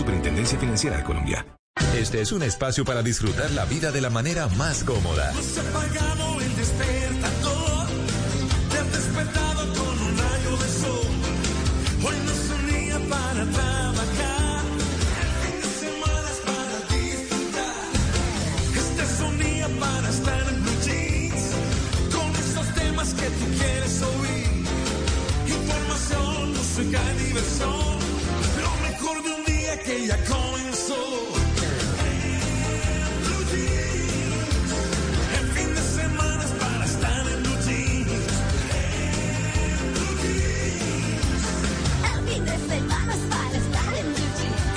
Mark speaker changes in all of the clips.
Speaker 1: Superintendencia Financiera de Colombia.
Speaker 2: Este es un espacio para disfrutar la vida de la manera más cómoda.
Speaker 3: Hemos apagado el despertador, te has despertado con un rayo de sol. Hoy no es un día para trabajar, fin de semana es para disfrutar. Este es un día para estar en blue jeans, con esos temas que tú quieres oír. Información, música y diversión,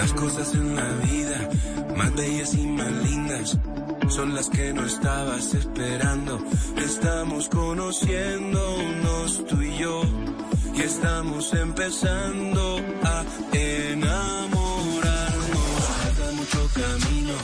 Speaker 3: Las cosas en la vida, más bellas y más lindas, son las que no estabas esperando. Estamos conociéndonos tú y yo, y estamos empezando a enamorarnos. Falta mucho camino,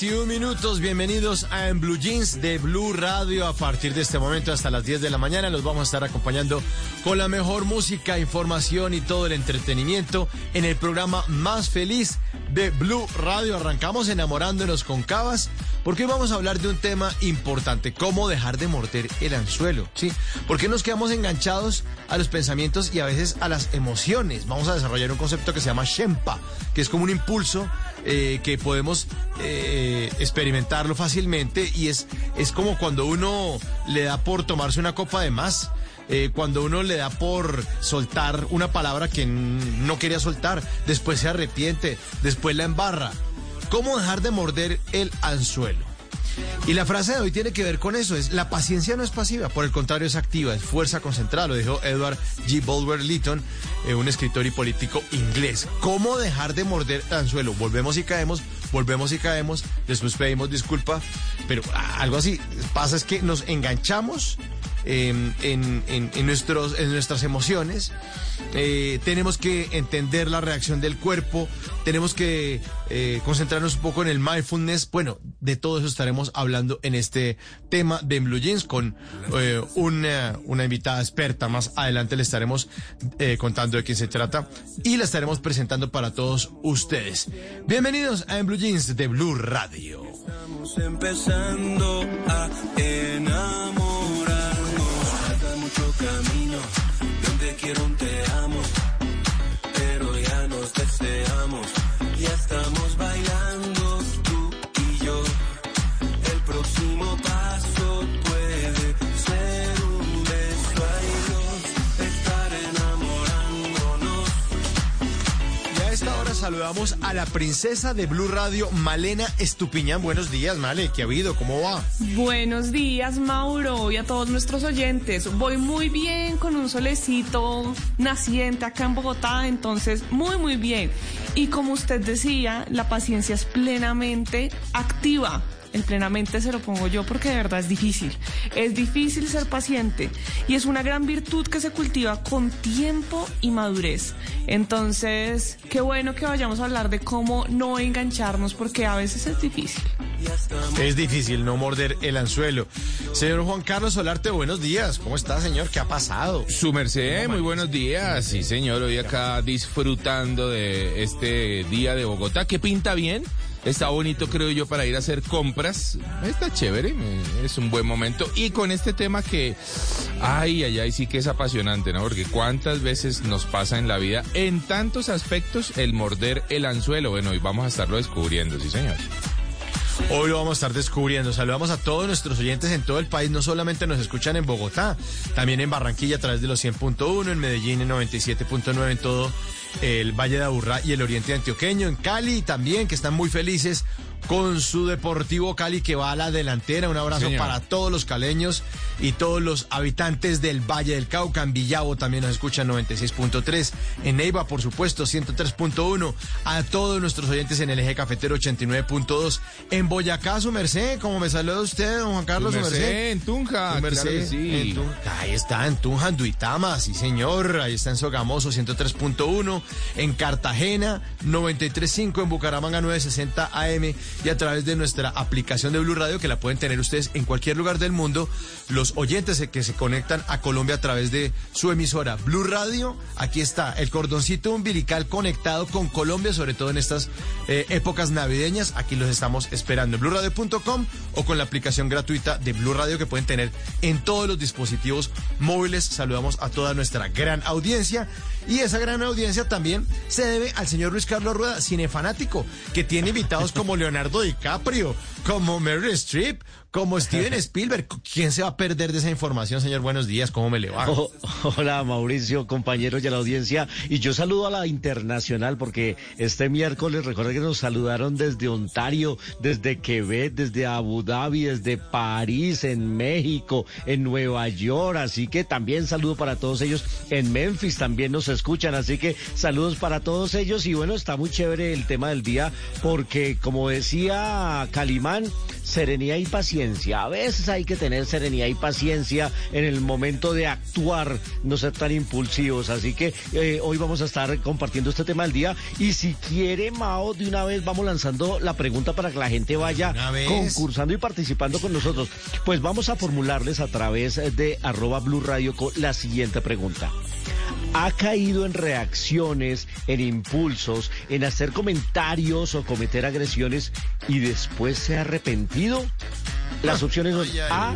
Speaker 4: 21 minutos. Bienvenidos a En Blue Jeans de Blue Radio. A partir de este momento hasta las 10 de la mañana los vamos a estar acompañando con la mejor música, información y todo el entretenimiento en el programa más feliz de Blue Radio. Arrancamos enamorándonos con Cabas porque hoy vamos a hablar de un tema importante, cómo dejar de morder el anzuelo, ¿sí? Porque nos quedamos enganchados a los pensamientos y a veces a las emociones. Vamos a desarrollar un concepto que se llama Shempa, que es como un impulso eh, que podemos eh, experimentarlo fácilmente y es, es como cuando uno le da por tomarse una copa de más. eh, cuando uno le da por soltar una palabra que no quería soltar, después se arrepiente, después la embarra. ¿Cómo dejar de morder el anzuelo? Y la frase de hoy tiene que ver con eso, es la paciencia no es pasiva, por el contrario es activa, es fuerza concentrada, lo dijo Edward G. Bulwer Lytton, eh, un escritor y político inglés. ¿Cómo dejar de morder el anzuelo? Volvemos y caemos, volvemos y caemos, después pedimos disculpa, pero algo así pasa es que nos enganchamos en, en- en- en nuestros, en nuestras emociones. Eh, tenemos que entender la reacción del cuerpo, tenemos que eh, concentrarnos un poco en el mindfulness. Bueno, de todo eso estaremos hablando en este tema de Blue Jeans con eh, una, una invitada experta. Más adelante le estaremos eh, contando de quién se trata y la estaremos presentando para todos ustedes. Bienvenidos a En Blue Jeans de Blue Radio.
Speaker 3: Estamos empezando a enamorarnos camino donde quiero un te amo, pero ya nos deseamos, ya estamos.
Speaker 4: Saludamos a la princesa de Blue Radio, Malena Estupiñán. Buenos días, Male, ¿qué ha habido? ¿Cómo va?
Speaker 5: Buenos días, Mauro, y a todos nuestros oyentes. Voy muy bien con un solecito naciente acá en Bogotá, entonces muy, muy bien. Y como usted decía, la paciencia es plenamente activa. El plenamente se lo pongo yo porque de verdad es difícil. Es difícil ser paciente y es una gran virtud que se cultiva con tiempo y madurez. Entonces, qué bueno que vayamos a hablar de cómo no engancharnos porque a veces es difícil.
Speaker 4: Es difícil no morder el anzuelo. Señor Juan Carlos Solarte, buenos días. ¿Cómo está, señor? ¿Qué ha pasado?
Speaker 6: Su merced, muy buenos días. Sí, señor, hoy acá disfrutando de este día de Bogotá, que pinta bien. Está bonito, creo yo, para ir a hacer compras. Está chévere, es un buen momento. Y con este tema que, ay, ay, ay, sí que es apasionante, ¿no? Porque cuántas veces nos pasa en la vida, en tantos aspectos, el morder el anzuelo. Bueno, hoy vamos a estarlo descubriendo, sí, señor.
Speaker 4: Hoy lo vamos a estar descubriendo. Saludamos a todos nuestros oyentes en todo el país. No solamente nos escuchan en Bogotá, también en Barranquilla a través de los 100.1, en Medellín en 97.9, en todo el Valle de Aburrá y el Oriente Antioqueño, en Cali también, que están muy felices con su Deportivo Cali que va a la delantera. Un abrazo
Speaker 6: Señor.
Speaker 4: para todos los caleños y todos los habitantes del Valle del Cauca. En Villavo también nos escuchan 96.3. En Neiva, por supuesto, 103.1. A todos nuestros oyentes en el eje cafetero 89.2. En Boyacá, su merced, como me saluda usted, don Juan Carlos,
Speaker 6: Su
Speaker 4: su
Speaker 6: merced, en Tunja,
Speaker 4: Su merced,
Speaker 6: claro que sí.
Speaker 4: en Tunja. Ahí está, en Tunja, en Duitama, sí señor. Ahí está en Sogamoso, 103.1. En Cartagena, 93.5. En Bucaramanga, 960 AM. Y a través de nuestra aplicación de Blue Radio, que la pueden tener ustedes en cualquier lugar del mundo, los oyentes que se conectan a Colombia a través de su emisora Blue Radio. Aquí está el cordoncito umbilical conectado con Colombia, sobre todo en estas eh, épocas navideñas. Aquí los estamos esperando en bluradio.com o con la aplicación gratuita de Blue Radio que pueden tener en todos los dispositivos móviles. Saludamos a toda nuestra gran audiencia y esa gran audiencia también se debe al señor Luis Carlos Rueda, cinefanático, que tiene invitados como Leonardo DiCaprio, como Meryl Streep, como Steven Spielberg. ¿Quién se va a perder de esa información, señor? Buenos días, ¿cómo me le va?
Speaker 7: Oh, hola Mauricio, compañeros de la audiencia. Y yo saludo a la internacional porque este miércoles recuerda que nos saludaron desde Ontario, desde Quebec, desde Abu Dhabi, desde París, en México, en Nueva York. Así que también saludo para todos ellos. En Memphis también nos escuchan. Así que saludos para todos ellos. Y bueno, está muy chévere el tema del día porque como decía Calimán, serenidad y paciencia. A veces hay que tener serenidad y paciencia en el momento de actuar, no ser tan impulsivos. Así que eh, hoy vamos a estar compartiendo este tema del día. Y si quiere, Mao, de una vez vamos lanzando la pregunta para que la gente vaya concursando y participando con nosotros. Pues vamos a formularles a través de arroba Blue Radio con la siguiente pregunta ha caído en reacciones, en impulsos, en hacer comentarios o cometer agresiones y después se ha arrepentido? Las opciones son
Speaker 4: Ay, ay.
Speaker 7: A,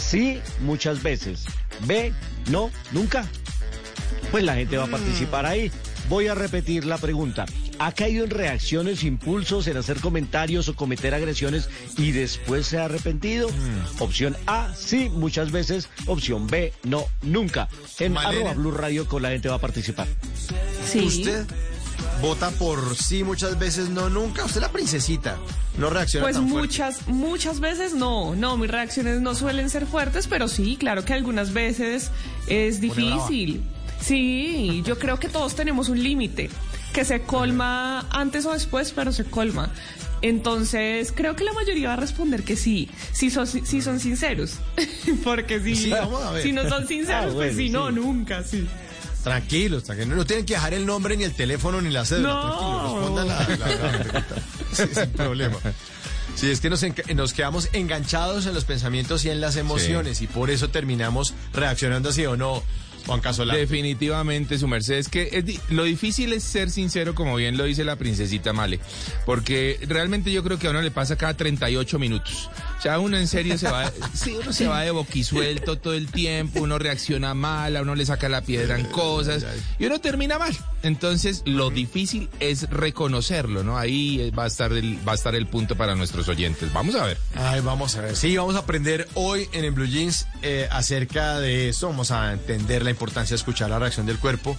Speaker 7: sí, muchas veces. B, no, nunca. Pues la gente va a participar ahí. Voy a repetir la pregunta. ¿Ha caído en reacciones, impulsos, en hacer comentarios o cometer agresiones y después se ha arrepentido? Opción A, sí, muchas veces. Opción B, no, nunca. En
Speaker 4: Malena.
Speaker 7: arroba Blue Radio con la gente va a participar.
Speaker 5: Sí.
Speaker 4: ¿Usted vota por sí muchas veces, no nunca? Usted es la princesita. No reacciona
Speaker 5: Pues
Speaker 4: tan fuerte.
Speaker 5: muchas, muchas veces no, no, mis reacciones no suelen ser fuertes, pero sí, claro que algunas veces es difícil. Sí, yo creo que todos tenemos un límite que se colma antes o después, pero se colma. Entonces, creo que la mayoría va a responder que sí, si son, si son sinceros. Porque si,
Speaker 4: Sí, vamos a ver.
Speaker 5: si no son sinceros,
Speaker 7: Ah,
Speaker 5: pues
Speaker 7: bueno,
Speaker 5: sí, no, nunca, sí.
Speaker 4: Tranquilos, tranquilos. No tienen que dejar el nombre, ni el teléfono, ni la cédula.
Speaker 5: No.
Speaker 4: Tranquilos, respondan la, la- la pregunta. Sí, sin problema. Sí, es que nos, nos quedamos enganchados en los pensamientos y en las emociones y por eso terminamos reaccionando así o no, Juan Casolán.
Speaker 6: Definitivamente, su merced. Es que es di- lo difícil es ser sincero, como bien lo dice la princesita Male. Porque realmente yo creo que a uno le pasa cada 38 minutos. Ya uno en serio se va, sí, uno se va de boquisuelto todo el tiempo, uno reacciona mal, a uno le saca la piedra en cosas y uno termina mal. Entonces, lo difícil es reconocerlo, ¿no? Ahí va a estar el, va a estar el punto para nuestros oyentes. Vamos a ver.
Speaker 4: Ay, vamos a ver. Sí, vamos a aprender hoy en el Blue Jeans eh, acerca de eso. Vamos a entender la importancia de escuchar la reacción del cuerpo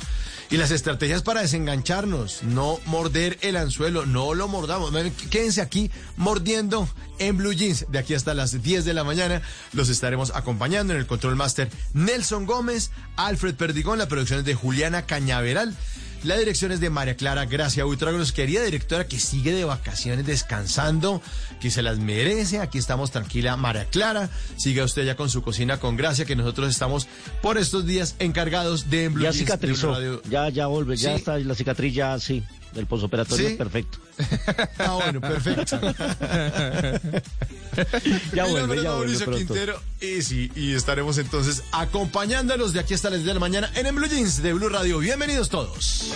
Speaker 4: y las estrategias para desengancharnos. No morder el anzuelo, no lo mordamos. Quédense aquí mordiendo en Blue Jeans. De aquí hasta las 10 de la mañana los estaremos acompañando en el Control Master Nelson Gómez, Alfred Perdigón, la producción es de Juliana Cañaveral. La dirección es de María Clara Gracia Buitragos, querida directora que sigue de vacaciones descansando, que se las merece. Aquí estamos tranquila, María Clara. Siga usted ya con su cocina con gracia, que nosotros estamos por estos días encargados de Blue
Speaker 8: Ya cicatrizó, ya, ya vuelve, ya está la cicatriz ya, sí, del posoperatorio
Speaker 4: ¿Sí?
Speaker 8: es perfecto.
Speaker 4: Ah, bueno, perfecto.
Speaker 8: Ya vuelve, ya vuelve.
Speaker 4: Quintero y sí, y estaremos entonces acompañándolos de aquí hasta las 10 de la mañana en el Blue Jeans de Blue Radio. Bienvenidos todos.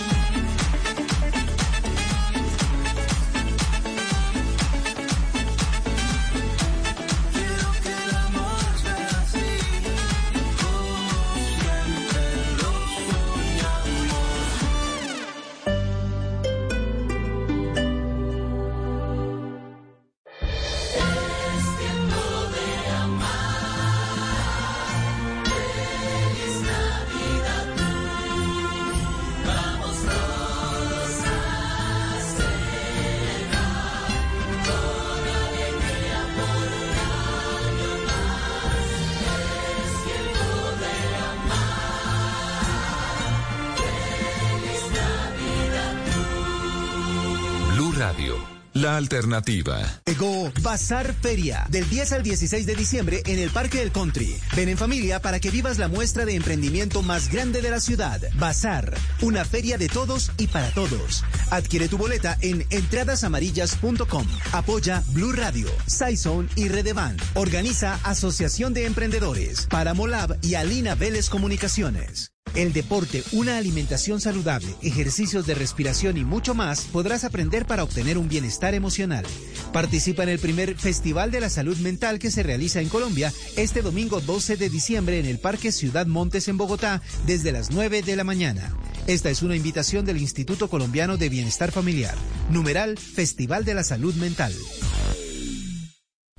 Speaker 2: La alternativa.
Speaker 9: Llegó Bazar Feria del 10 al 16 de diciembre en el Parque del Country. Ven en familia para que vivas la muestra de emprendimiento más grande de la ciudad. Bazar, una feria de todos y para todos. Adquiere tu boleta en entradasamarillas.com. Apoya Blue Radio, Saison y Redevan. Organiza Asociación de Emprendedores, Paramolab y Alina Vélez Comunicaciones. El deporte, una alimentación saludable, ejercicios de respiración y mucho más podrás aprender para obtener un bienestar emocional. Participa en el primer Festival de la Salud Mental que se realiza en Colombia este domingo 12 de diciembre en el Parque Ciudad Montes en Bogotá desde las 9 de la mañana. Esta es una invitación del Instituto Colombiano de Bienestar Familiar. Numeral Festival de la Salud Mental.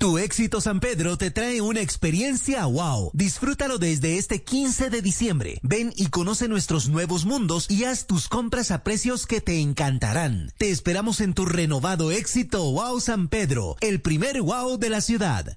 Speaker 9: Tu éxito San Pedro te trae una experiencia wow. Disfrútalo desde este 15 de diciembre. Ven y conoce nuestros nuevos mundos y haz tus compras a precios que te encantarán. Te esperamos en tu renovado éxito wow San Pedro, el primer wow de la ciudad.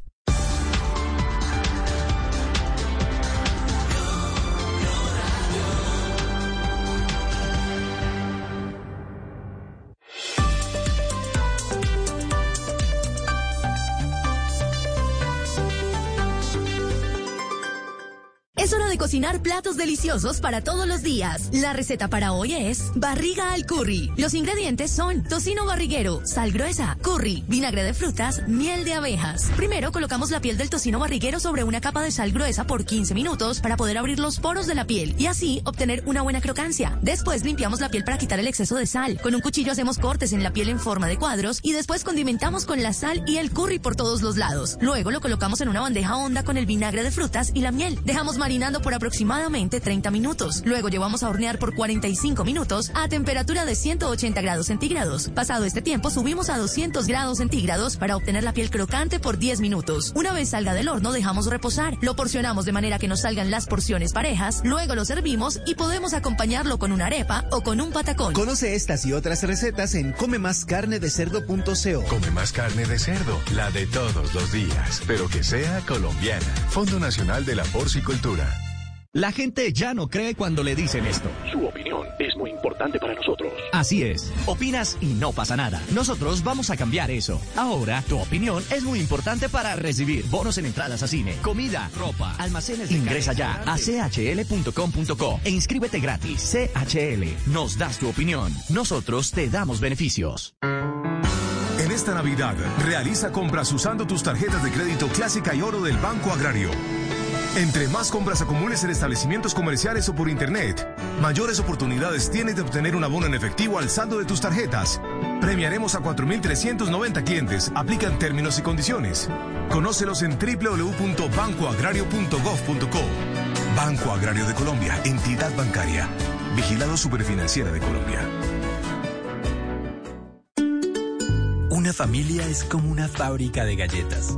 Speaker 10: Cocinar platos deliciosos para todos los días. La receta para hoy es barriga al curry. Los ingredientes son tocino barriguero, sal gruesa, curry, vinagre de frutas, miel de abejas. Primero colocamos la piel del tocino barriguero sobre una capa de sal gruesa por 15 minutos para poder abrir los poros de la piel y así obtener una buena crocancia. Después limpiamos la piel para quitar el exceso de sal. Con un cuchillo hacemos cortes en la piel en forma de cuadros y después condimentamos con la sal y el curry por todos los lados. Luego lo colocamos en una bandeja honda con el vinagre de frutas y la miel. Dejamos marinando por aproximadamente 30 minutos. Luego llevamos a hornear por 45 minutos a temperatura de 180 grados centígrados. Pasado este tiempo subimos a 200 grados centígrados para obtener la piel crocante por 10 minutos. Una vez salga del horno dejamos reposar. Lo porcionamos de manera que nos salgan las porciones parejas. Luego lo servimos y podemos acompañarlo con una arepa o con un patacón.
Speaker 9: Conoce estas y otras recetas en comemascarnedecerdo.co.
Speaker 11: Come más carne de cerdo, la de todos los días, pero que sea colombiana. Fondo Nacional de la Porcicultura.
Speaker 9: La gente ya no cree cuando le dicen esto.
Speaker 12: Su opinión es muy importante para nosotros.
Speaker 9: Así es. Opinas y no pasa nada. Nosotros vamos a cambiar eso. Ahora, tu opinión es muy importante para recibir bonos en entradas a cine, comida, ropa, almacenes. de Ingresa ya a chl.com.co e inscríbete gratis. CHL, nos das tu opinión. Nosotros te damos beneficios.
Speaker 11: En esta Navidad, realiza compras usando tus tarjetas de crédito clásica y oro del Banco Agrario. Entre más compras acumules en establecimientos comerciales o por internet, mayores oportunidades tienes de obtener un abono en efectivo al saldo de tus tarjetas. Premiaremos a 4.390 clientes. Aplican términos y condiciones. Conócelos en www.bancoagrario.gov.co. Banco Agrario de Colombia, entidad bancaria. Vigilado Superfinanciera de Colombia.
Speaker 13: Una familia es como una fábrica de galletas.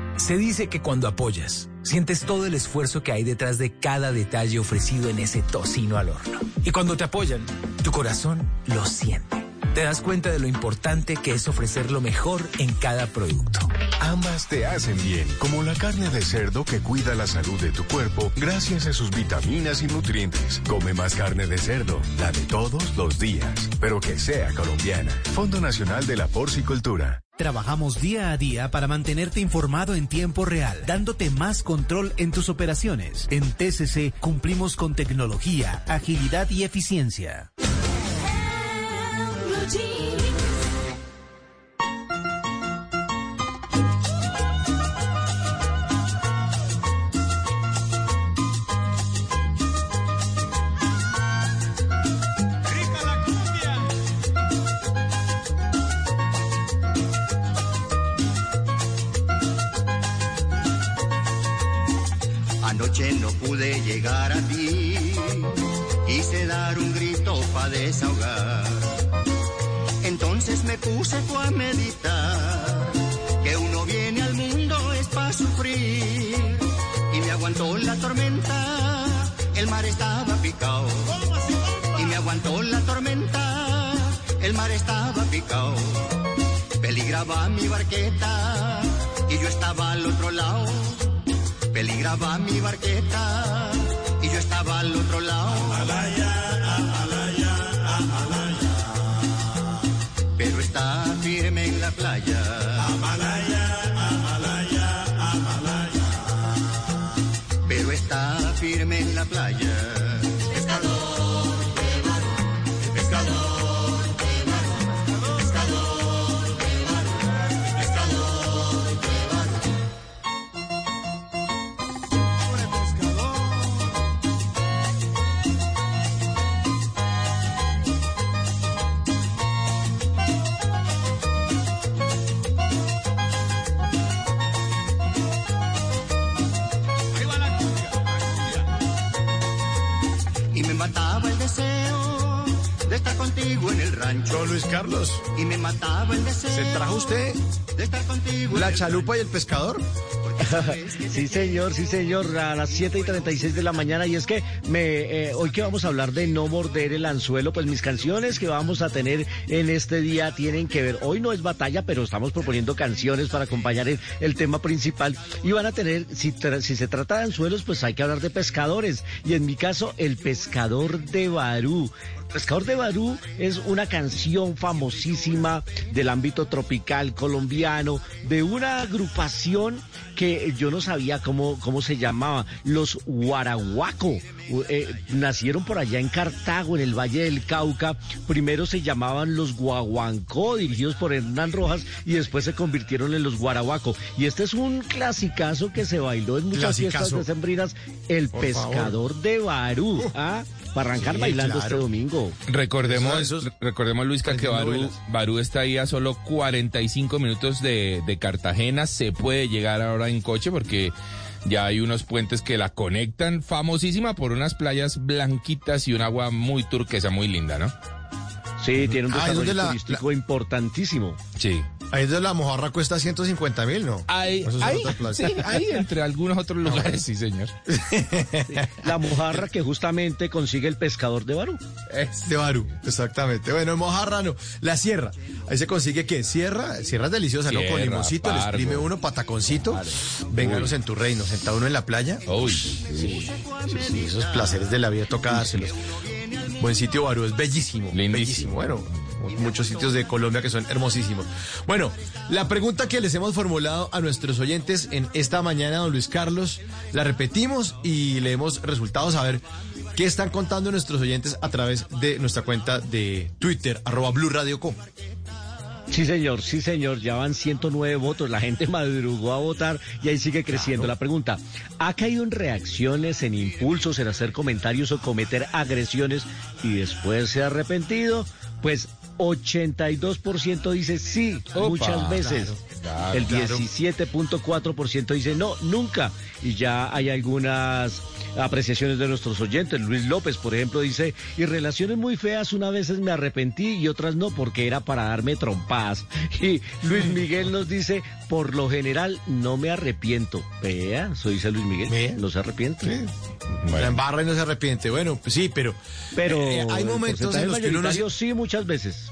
Speaker 14: Se dice que cuando apoyas, sientes todo el esfuerzo que hay detrás de cada detalle ofrecido en ese tocino al horno. Y cuando te apoyan, tu corazón lo siente. Te das cuenta de lo importante que es ofrecer lo mejor en cada producto.
Speaker 15: Ambas te hacen bien, como la carne de cerdo que cuida la salud de tu cuerpo gracias a sus vitaminas y nutrientes. Come más carne de cerdo, la de todos los días, pero que sea colombiana. Fondo Nacional de la Porcicultura.
Speaker 9: Trabajamos día a día para mantenerte informado en tiempo real, dándote más control en tus operaciones. En TCC cumplimos con tecnología, agilidad y eficiencia.
Speaker 16: Peligraba mi barqueta y yo estaba al otro lado. Peligraba mi barqueta y yo estaba al otro lado. Me mataba el deseo de estar contigo en el rancho.
Speaker 4: Luis Carlos.
Speaker 16: Y me mataba el deseo.
Speaker 4: ¿Se trajo usted
Speaker 16: de estar contigo en
Speaker 4: la chalupa y el pescador?
Speaker 7: sí, señor, sí, señor, a las 7 y 36 de la mañana. Y es que me, eh, hoy que vamos a hablar de no morder el anzuelo, pues mis canciones que vamos a tener en este día tienen que ver. Hoy no es batalla, pero estamos proponiendo canciones para acompañar el, el tema principal. Y van a tener, si, tra- si se trata de anzuelos, pues hay que hablar de pescadores. Y en mi caso, el pescador de Barú. Pescador de Barú es una canción famosísima del ámbito tropical colombiano, de una agrupación que yo no sabía cómo, cómo se llamaba, los Guaraguaco. Eh, nacieron por allá en Cartago, en el Valle del Cauca. Primero se llamaban los Guaguancó, dirigidos por Hernán Rojas, y después se convirtieron en los Guaraguaco. Y este es un clasicazo que se bailó en muchas fiestas decembrinas, el
Speaker 4: Por
Speaker 7: pescador de Barú. ¿ah? Para arrancar
Speaker 4: Sí,
Speaker 7: bailando
Speaker 4: claro.
Speaker 7: este domingo.
Speaker 6: Recordemos,
Speaker 4: Eso- eso es-
Speaker 6: recordemos Luisca, que Barú. Barú está ahí a solo 45 minutos de, de Cartagena. Se puede llegar ahora en coche porque ya hay unos puentes que la conectan, famosísima por unas playas blanquitas y un agua muy turquesa, muy linda, ¿no?
Speaker 7: Sí, tiene un
Speaker 4: Ah, ¿es
Speaker 7: desarrollo
Speaker 4: la-
Speaker 7: turístico importantísimo.
Speaker 6: Sí.
Speaker 4: Ahí donde la mojarra cuesta 150 mil, ¿no?
Speaker 6: Ahí,
Speaker 4: Eso es
Speaker 6: ahí, sí, ahí entre algunos otros lugares, sí, señor.
Speaker 7: La mojarra que justamente consigue el pescador de Barú.
Speaker 4: De Barú, exactamente. Bueno, en Mojarra no. La sierra. Ahí se consigue que sierra, sierra es deliciosa, ¿no? Con limoncito, le exprime uno pataconcito. Vénganos en tu reino, sentado uno en la playa.
Speaker 6: Uy,
Speaker 4: Sí, sí, esos placeres de la vida toca dárselos. Buen sitio Barú, es bellísimo.
Speaker 6: Lindísimo.
Speaker 4: Bellísimo. Bueno, muchos sitios de Colombia que son hermosísimos. Bueno, la pregunta que les hemos formulado a nuestros oyentes en esta mañana, don Luis Carlos, la repetimos y leemos resultados a ver qué están contando nuestros oyentes a través de nuestra cuenta de Twitter, arroba Blue Radio Com.
Speaker 8: Sí, señor, sí, señor. Ya van 109 votos. La gente madrugó a votar y ahí sigue creciendo. La pregunta, ¿ha caído en reacciones, en impulsos, en hacer comentarios o cometer agresiones y después se ha arrepentido? Pues 82% dice sí,
Speaker 6: Opa,
Speaker 8: muchas veces.
Speaker 6: claro,
Speaker 8: El
Speaker 6: claro.
Speaker 8: 17.4% dice no, nunca. Y ya hay algunas apreciaciones de nuestros oyentes. Luis López, por ejemplo, dice, y relaciones muy feas, unas veces me arrepentí y otras no, porque era para darme trompadas. Y Luis Miguel nos dice, por lo general no me arrepiento. Vea, eso dice Luis Miguel, no se arrepiente.
Speaker 4: La embarra y no se arrepiente. Bueno, pues sí, pero.
Speaker 8: Pero
Speaker 4: eh, hay momentos en los que uno no
Speaker 8: sí, muchas veces.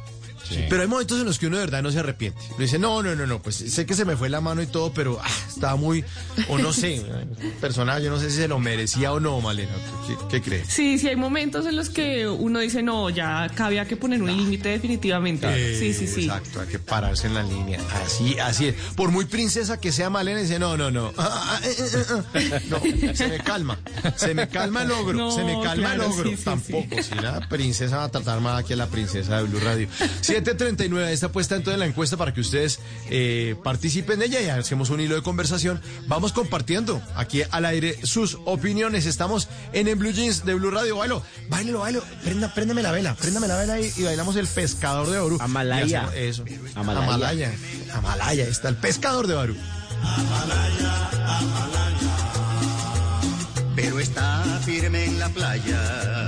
Speaker 4: Pero hay momentos en los que uno de verdad no se arrepiente. Uno dice, no, no, no, no, pues sé que se me fue la mano y todo, pero ah, estaba muy, o no sé, personal, yo no sé si se lo merecía o no, Malena. ¿Qué, qué crees?
Speaker 5: Sí, sí, hay momentos en los que uno dice, no, ya acá había que poner un límite definitivamente. sí, sí, sí.
Speaker 4: Exacto, hay que pararse en la línea. Así, así es. Por muy princesa que sea Malena, dice, no, no, no. Ah, ah, eh, eh, eh, eh. No, se me calma. Se me calma el ogro.
Speaker 5: No,
Speaker 4: se me calma
Speaker 5: claro,
Speaker 4: el ogro.
Speaker 5: sí, sí,
Speaker 4: Tampoco. Si la princesa va a tratar más aquí a la princesa de Blue Radio. 739, está puesta entonces la encuesta para que ustedes eh, participen de ella y hacemos un hilo de conversación. Vamos compartiendo aquí al aire sus opiniones. Estamos en el Blue Jeans de Blue Radio. Bailo, bailelo, bailo. Prenda, préndame la vela, préndame la vela y, y bailamos el pescador de Barú.
Speaker 8: Amalaya.
Speaker 4: Eso.
Speaker 8: Amalaya.
Speaker 4: Amalaya. Amalaya. Está el pescador de Barú.
Speaker 16: pero está firme en la playa.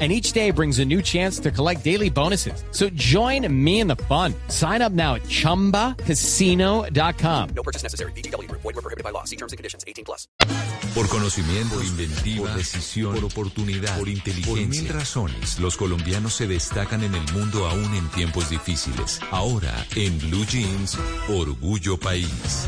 Speaker 17: and each day brings a new chance to collect daily bonuses. So join me in the fun. Sign up now at ChumbaCasino.com.
Speaker 12: No purchase necessary. VGW Group. Void were prohibited by law. See terms and conditions. 18 plus.
Speaker 2: Por conocimiento, por inventiva, por decisión, por oportunidad, por inteligencia. Por mil razones, los colombianos se destacan en el mundo aún en tiempos difíciles. Ahora, en Blue Jeans, Orgullo País.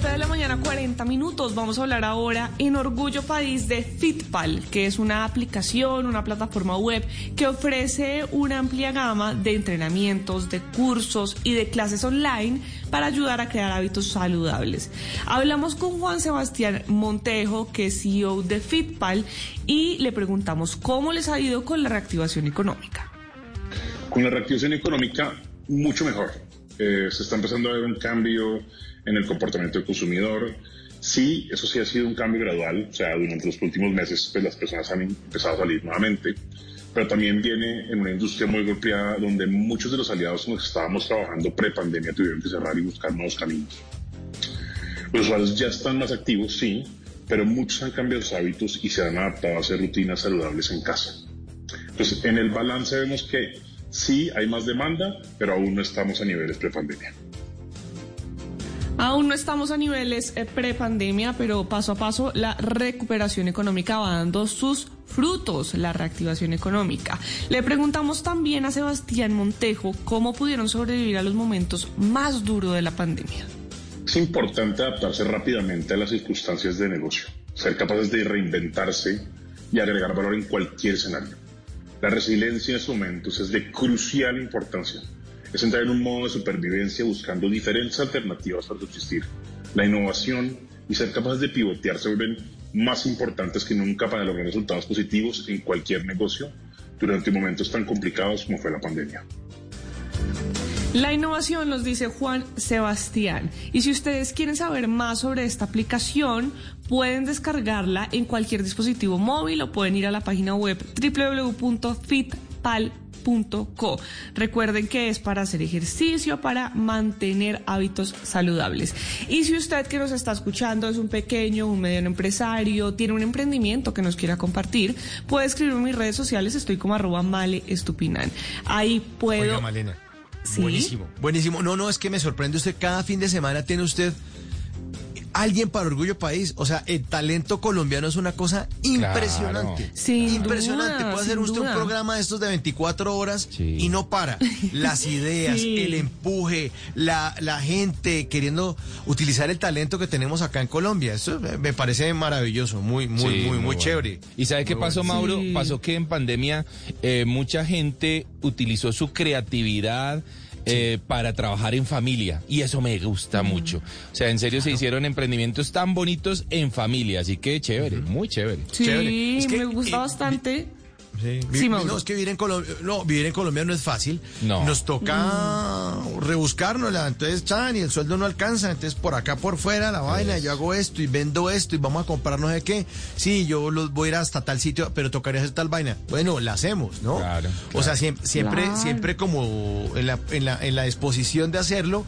Speaker 5: 7 de la mañana, 40 minutos. Vamos a hablar ahora en Orgullo País de Fitpal, que es una aplicación, una plataforma web que ofrece una amplia gama de entrenamientos, de cursos y de clases online para ayudar a crear hábitos saludables. Hablamos con Juan Sebastián Montejo, que es CEO de Fitpal, y le preguntamos cómo les ha ido con la reactivación económica.
Speaker 18: Con la reactivación económica, mucho mejor. Eh, se está empezando a ver un cambio en el comportamiento del consumidor. Sí, eso sí ha sido un cambio gradual, o sea, durante los últimos meses pues, las personas han empezado a salir nuevamente, pero también viene en una industria muy golpeada donde muchos de los aliados con los que estábamos trabajando pre-pandemia tuvieron que cerrar y buscar nuevos caminos. Los usuarios ya están más activos, sí, pero muchos han cambiado sus hábitos y se han adaptado a hacer rutinas saludables en casa. Entonces, en el balance vemos que sí hay más demanda, pero aún no estamos a niveles pre-pandemia.
Speaker 5: Aún no estamos a niveles eh, pre-pandemia, pero paso a paso la recuperación económica va dando sus frutos, la reactivación económica. Le preguntamos también a Sebastián Montejo cómo pudieron sobrevivir a los momentos más duros de la pandemia.
Speaker 18: Es importante adaptarse rápidamente a las circunstancias de negocio, ser capaces de reinventarse y agregar valor en cualquier escenario. La resiliencia en estos momentos es de crucial importancia. Es entrar en un modo de supervivencia buscando diferentes alternativas para subsistir. La innovación y ser capaces de pivotear se vuelven más importantes que nunca para lograr resultados positivos en cualquier negocio durante momentos tan complicados como fue la pandemia.
Speaker 5: La innovación nos dice Juan Sebastián. Y si ustedes quieren saber más sobre esta aplicación, pueden descargarla en cualquier dispositivo móvil o pueden ir a la página web www.fitpal.co. Recuerden que es para hacer ejercicio, para mantener hábitos saludables. Y si usted que nos está escuchando es un pequeño, un mediano empresario, tiene un emprendimiento que nos quiera compartir, puede escribirme en mis redes sociales, estoy como arroba male estupinan. Ahí puedo...
Speaker 4: Oiga, Malena.
Speaker 5: Sí.
Speaker 4: Buenísimo. Buenísimo. No, no, es que me sorprende usted. Cada fin de semana tiene usted alguien para Orgullo País. O sea, el talento colombiano es una cosa impresionante.
Speaker 5: Sin
Speaker 4: impresionante.
Speaker 5: duda,
Speaker 4: Puede hacer usted
Speaker 5: duda.
Speaker 4: un programa de estos de 24 horas y no para. Las ideas,
Speaker 5: Sí.
Speaker 4: el empuje, la, la gente queriendo utilizar el talento que tenemos acá en Colombia. Eso me- parece maravilloso, muy, muy,
Speaker 6: Sí,
Speaker 4: muy, muy,
Speaker 6: bueno.
Speaker 4: chévere.
Speaker 6: ¿Y sabe qué pasó,
Speaker 4: bueno.
Speaker 6: Mauro?
Speaker 4: Sí.
Speaker 6: Pasó que en pandemia eh, mucha gente utilizó su creatividad. Eh, para trabajar en familia y eso me gusta mucho. O sea, en serio se hicieron emprendimientos tan bonitos en familia, así que chévere, muy chévere.
Speaker 5: Sí,
Speaker 4: Chévere. Es que,
Speaker 5: me gusta
Speaker 4: eh,
Speaker 5: bastante.
Speaker 4: Sí, no, es que vivir en Colombia, no, vivir en Colombia no es fácil.
Speaker 6: No.
Speaker 4: Nos toca rebuscárnosla, entonces chan, y el sueldo no alcanza, entonces por acá por fuera la vaina, yo hago esto y vendo esto y vamos a comprar no sé qué. Sí, yo los voy a ir hasta tal sitio, pero tocaría hacer tal vaina. Bueno, la hacemos, ¿no?
Speaker 6: Claro,
Speaker 4: O sea, siempre, siempre,
Speaker 5: Claro.
Speaker 4: siempre como en la, en la, en la disposición de hacerlo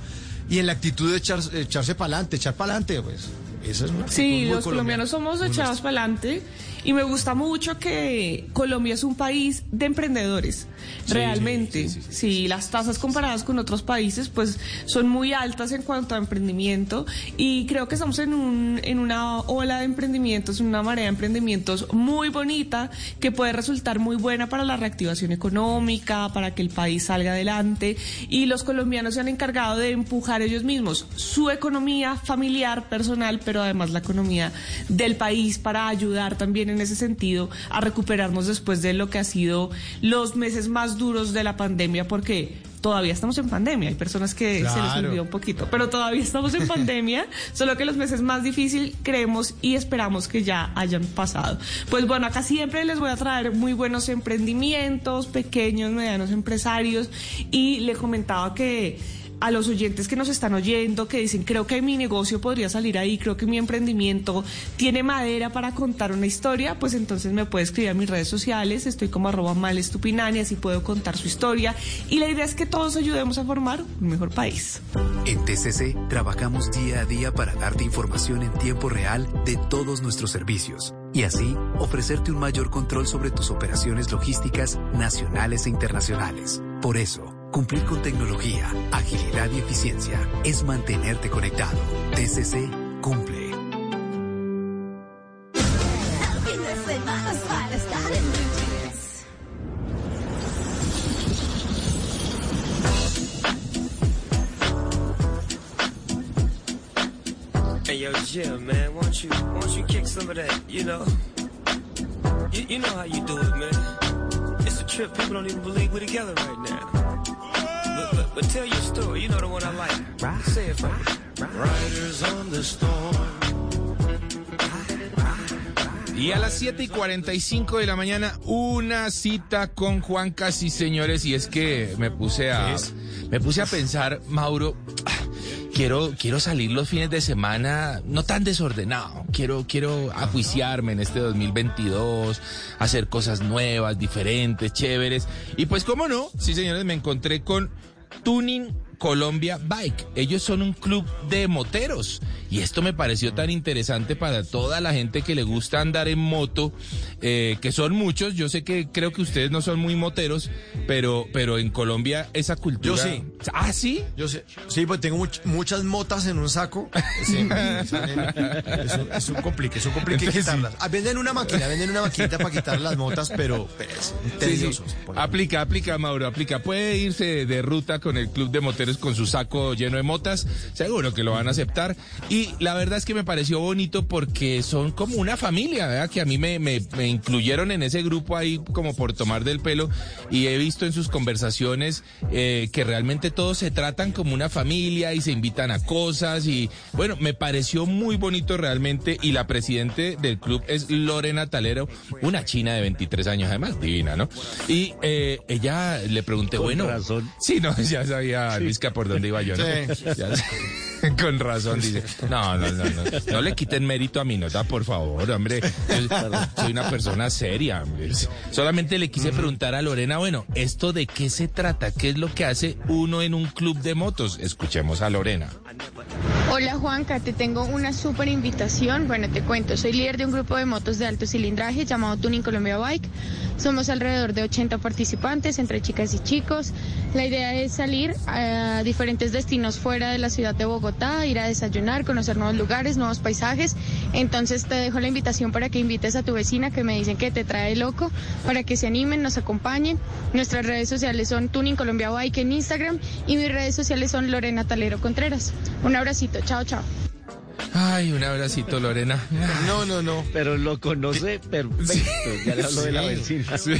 Speaker 4: y en la actitud de echar- echarse para adelante, echar para adelante, pues. Eso es una
Speaker 5: Sí, los colombianos somos echados para adelante y me gusta mucho que Colombia es un país de emprendedores,
Speaker 6: Sí,
Speaker 5: realmente.
Speaker 6: sí,
Speaker 5: Sí,
Speaker 6: sí, sí,
Speaker 5: las tasas comparadas con otros países pues son muy altas en cuanto a emprendimiento. Y creo que estamos en, un, en una ola de emprendimientos, en una marea de emprendimientos muy bonita que puede resultar muy buena para la reactivación económica, para que el país salga adelante. Y los colombianos se han encargado de empujar ellos mismos su economía familiar, personal, pero además la economía del país para ayudar también en ese sentido a recuperarnos después de lo que ha sido los meses más duros de la pandemia, porque todavía estamos en pandemia, hay personas que se les olvidó un poquito, pero todavía estamos en pandemia, solo que los meses más difíciles creemos y esperamos que ya hayan pasado. Pues bueno, acá siempre les voy a traer muy buenos emprendimientos, pequeños, medianos empresarios y le comentaba que a los oyentes que nos están oyendo, que dicen, creo que mi negocio podría salir ahí, creo que mi emprendimiento tiene madera para contar una historia, pues entonces me puede escribir a mis redes sociales, estoy como arroba malestupinani, así puedo contar su historia. Y la idea es que todos ayudemos a formar un mejor país.
Speaker 13: En TCC trabajamos día a día para darte información en tiempo real de todos nuestros servicios y así ofrecerte un mayor control sobre tus operaciones logísticas nacionales e internacionales. Por eso, cumplir con tecnología, agilidad y eficiencia es mantenerte conectado. TCC cumple.
Speaker 3: Hey yo, Jim, man, won't you, won't you kick some of that? You know, you, you know how you do it, man. It's a trip. People don't even believe we're together right now.
Speaker 6: Y a las 7 y 45 de la mañana, una cita con Juan Casi, señores, y es que me puse a, me puse a pensar, Mauro, quiero, quiero salir los fines de semana no tan desordenado, quiero, quiero ajuiciarme en este 2022, hacer cosas nuevas, diferentes, chéveres, y pues cómo no, sí señores, me encontré con Tuning Colombia Bike. Ellos son un club de moteros y esto me pareció tan interesante para toda la gente que le gusta andar en moto, eh, que son muchos. Yo sé que creo que ustedes no son muy moteros, pero, pero en Colombia esa cultura.
Speaker 4: Yo sí.
Speaker 6: Ah, sí.
Speaker 4: Yo sé, sí, pues tengo much- muchas motas en un saco. Sí, es, un, es un complique, es un complique
Speaker 6: Entonces,
Speaker 4: quitarlas. Ah, venden una máquina, venden una maquinita para quitar las motas, pero
Speaker 6: Sí, sí.
Speaker 4: tediosos.
Speaker 6: Aplica, aplica, Mauro, aplica. Puede irse de ruta con el club de moteros con su saco lleno de motas. Seguro que lo van a aceptar. Y la verdad es que me pareció bonito porque son como una familia, ¿verdad? Que a mí me, me- me incluyeron en ese grupo ahí como por tomar del pelo. Y he visto en sus conversaciones eh, que realmente todos se tratan como una familia y se invitan a cosas. Y bueno, me pareció muy bonito realmente. Y la presidente del club es Lorena Talero, una china de 23 años, además divina, ¿no? Y eh, ella le pregunté,
Speaker 8: Con
Speaker 6: bueno.
Speaker 8: razón.
Speaker 6: Sí, no, ya sabía Por dónde iba yo, ¿no?
Speaker 4: Sí.
Speaker 6: Ya con razón, dice. No, no, no, no. No le quiten mérito a mi nota, por favor, hombre. Yo soy una persona seria, hombre. Solamente le quise preguntar a Lorena, bueno, ¿esto de qué se trata? ¿Qué es lo que hace uno en un club de motos? Escuchemos a Lorena.
Speaker 19: Hola Juanca, te tengo una súper invitación. Bueno, te cuento, soy líder de un grupo de motos de alto cilindraje llamado Tuning Colombia Bike. Somos alrededor de 80 participantes entre chicas y chicos. La idea es salir a diferentes destinos fuera de la ciudad de Bogotá, ir a desayunar, conocer nuevos lugares, nuevos paisajes. Entonces te dejo la invitación para que invites a tu vecina que me dicen que te trae loco, para que se animen, nos acompañen. Nuestras redes sociales son Tuning Colombia Bike en Instagram y mis redes sociales son Lorena Talero Contreras. Un abracito, chao, chao.
Speaker 6: Ay, un abracito, Lorena.
Speaker 4: No, no, no.
Speaker 8: Pero lo conoce perfecto. Ya le hablo de la vecina.
Speaker 6: Sí.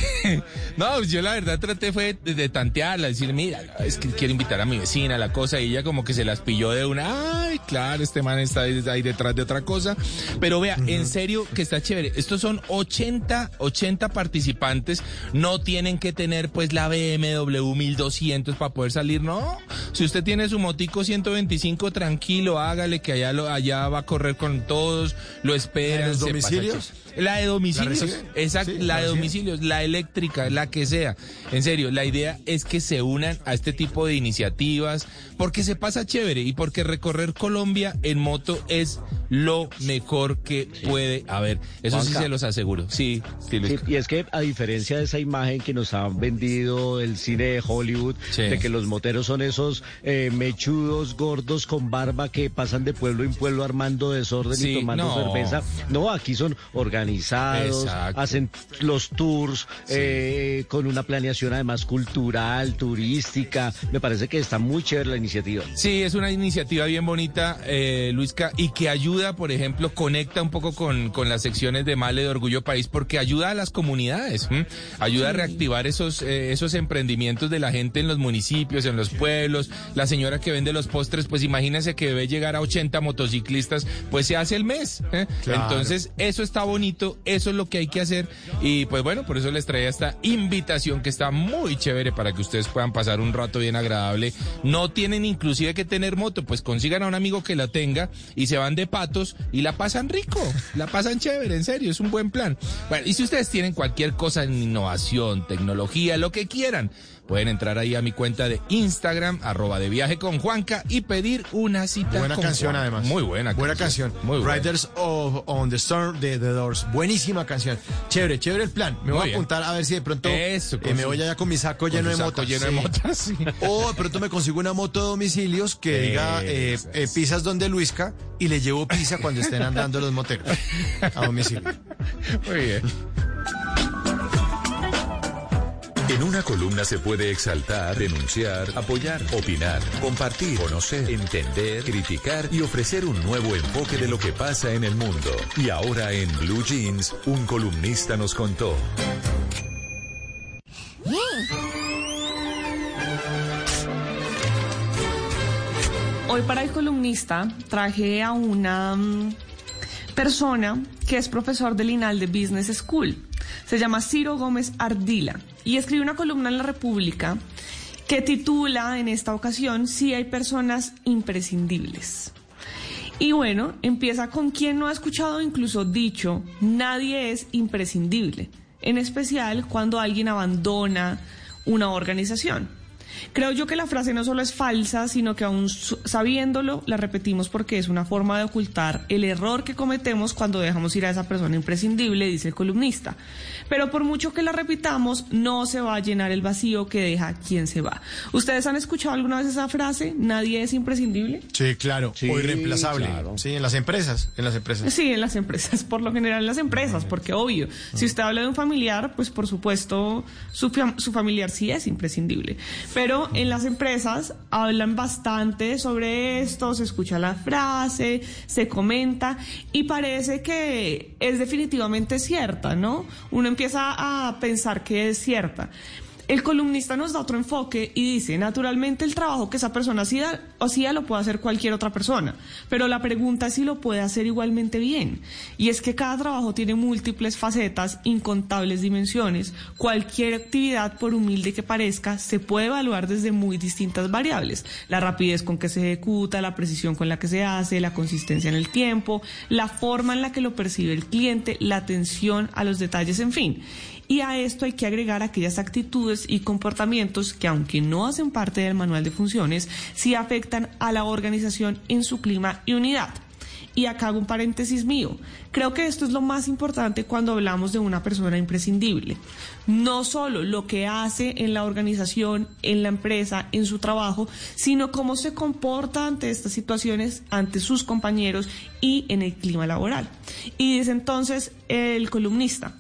Speaker 6: No, yo la verdad traté fue de, de tantearla, decir, mira, es que quiero invitar a mi vecina, la cosa, y ella como que se las pilló de una, ay, claro, este man está ahí, ahí detrás de otra cosa. Pero vea, en serio que está chévere. Estos son 80, 80 participantes, no tienen que tener pues la BMW 1200 para poder salir, no. Si usted tiene su motico 125, tranquilo, hágale que allá, lo, allá va a correr con todos, lo esperan.
Speaker 4: los
Speaker 6: se pasa
Speaker 4: domicilios?
Speaker 6: La de domicilios,
Speaker 4: ¿La
Speaker 6: exacto,
Speaker 4: Sí,
Speaker 6: la
Speaker 4: ¿la
Speaker 6: de domicilios, la eléctrica, la que sea. En serio, la idea es que se unan a este tipo de iniciativas porque se pasa chévere y porque recorrer Colombia en moto es lo mejor que puede haber. Eso sí se los aseguro. Sí, sí, Luis.
Speaker 8: Sí, y es que a diferencia de esa imagen que nos han vendido el cine de Hollywood,
Speaker 6: Sí.
Speaker 8: de que los moteros son esos eh, mechudos, gordos, con barba que pasan de pueblo en pueblo armando desorden
Speaker 6: Sí,
Speaker 8: y tomando
Speaker 6: no.
Speaker 8: cerveza. No, aquí son organizados,
Speaker 6: Exacto.
Speaker 8: hacen los tours eh, con una planeación además cultural, turística. Me parece que está muy chévere la iniciativa.
Speaker 6: Sí, es una iniciativa bien bonita, eh, Luisca, y que ayuda, por ejemplo, conecta un poco con, con las secciones de Male de Orgullo País, porque ayuda a las comunidades, ¿m? ayuda a reactivar esos, eh, esos emprendimientos de la gente en los municipios, en los pueblos. La señora que vende los postres, pues imagínense que debe llegar a 80 motociclistas, pues se hace el mes. ¿eh?
Speaker 4: Claro.
Speaker 6: Entonces, eso está bonito, eso es lo que hay que hacer. Y pues bueno, por eso les traía esta invitación que está muy chévere para que ustedes puedan pasar un rato bien agradable. No tienen inclusive que tener moto, pues consigan a un amigo que la tenga y se van de patos y la pasan rico, la pasan chévere, en serio, es un buen plan. Bueno, y si ustedes tienen cualquier cosa en innovación, tecnología, lo que quieran, pueden entrar ahí a mi cuenta de Instagram, arroba de viaje con Juanca y pedir una cita.
Speaker 4: Buena
Speaker 6: con
Speaker 4: canción,
Speaker 6: Juanca.
Speaker 4: además.
Speaker 6: Muy buena
Speaker 4: Buena canción.
Speaker 6: Muy buena.
Speaker 4: Riders of, on the Storm de The Doors. Buenísima canción. Chévere, chévere el plan. Me
Speaker 6: Muy
Speaker 4: voy a apuntar a ver si de pronto
Speaker 6: Eso,
Speaker 4: eh, me voy allá con mi saco lleno de motas.
Speaker 6: lleno de motas, sí.
Speaker 4: O de pronto me consigo una moto de domicilios que diga eh, eh, pizzas donde Luisca y le llevo pizza cuando estén andando los moteros a domicilio.
Speaker 6: Muy bien.
Speaker 2: En una columna se puede exaltar, denunciar, apoyar, opinar, compartir, conocer, entender, criticar y ofrecer un nuevo enfoque de lo que pasa en el mundo. Y ahora en Blue Jeans, un columnista nos contó.
Speaker 5: Hoy para el columnista traje a una mm, persona que es profesor del INAL de Business School. Se llama Ciro Gómez Ardila y escribe una columna en La República que titula en esta ocasión Si hay personas imprescindibles. Y bueno, empieza con quien no ha escuchado incluso dicho, nadie es imprescindible, en especial cuando alguien abandona una organización. Creo yo que la frase no solo es falsa, sino que aún sabiéndolo, la repetimos porque es una forma de ocultar el error que cometemos cuando dejamos ir a esa persona imprescindible, dice el columnista. Pero por mucho que la repitamos, no se va a llenar el vacío que deja quien se va. ¿Ustedes han escuchado alguna vez esa frase? ¿Nadie es imprescindible?
Speaker 4: Sí, claro.
Speaker 8: Sí,
Speaker 4: o irreemplazable.
Speaker 8: claro.
Speaker 4: Sí, en las empresas. En las empresas.
Speaker 5: Sí, en las empresas, por lo general en las empresas, porque obvio, si usted habla de un familiar, pues por supuesto su, fam- su familiar sí es imprescindible. En las empresas hablan bastante sobre esto, se escucha la frase, se comenta y parece que es definitivamente cierta, ¿no? Uno empieza a pensar que es cierta. El columnista nos da otro enfoque y dice, naturalmente el trabajo que esa persona hacía, hacía lo puede hacer cualquier otra persona, pero la pregunta es si lo puede hacer igualmente bien. Y es que cada trabajo tiene múltiples facetas, incontables dimensiones. Cualquier actividad, por humilde que parezca, se puede evaluar desde muy distintas variables. La rapidez con que se ejecuta, la precisión con la que se hace, la consistencia en el tiempo, la forma en la que lo percibe el cliente, la atención a los detalles, en fin. Y a esto hay que agregar aquellas actitudes y comportamientos que, aunque no hacen parte del manual de funciones, sí afectan a la organización en su clima y unidad. Y acá hago un paréntesis mío. Creo que esto es lo más importante cuando hablamos de una persona imprescindible. No solo lo que hace en la organización, en la empresa, en su trabajo, sino cómo se comporta ante estas situaciones, ante sus compañeros y en el clima laboral. Y dice entonces el columnista,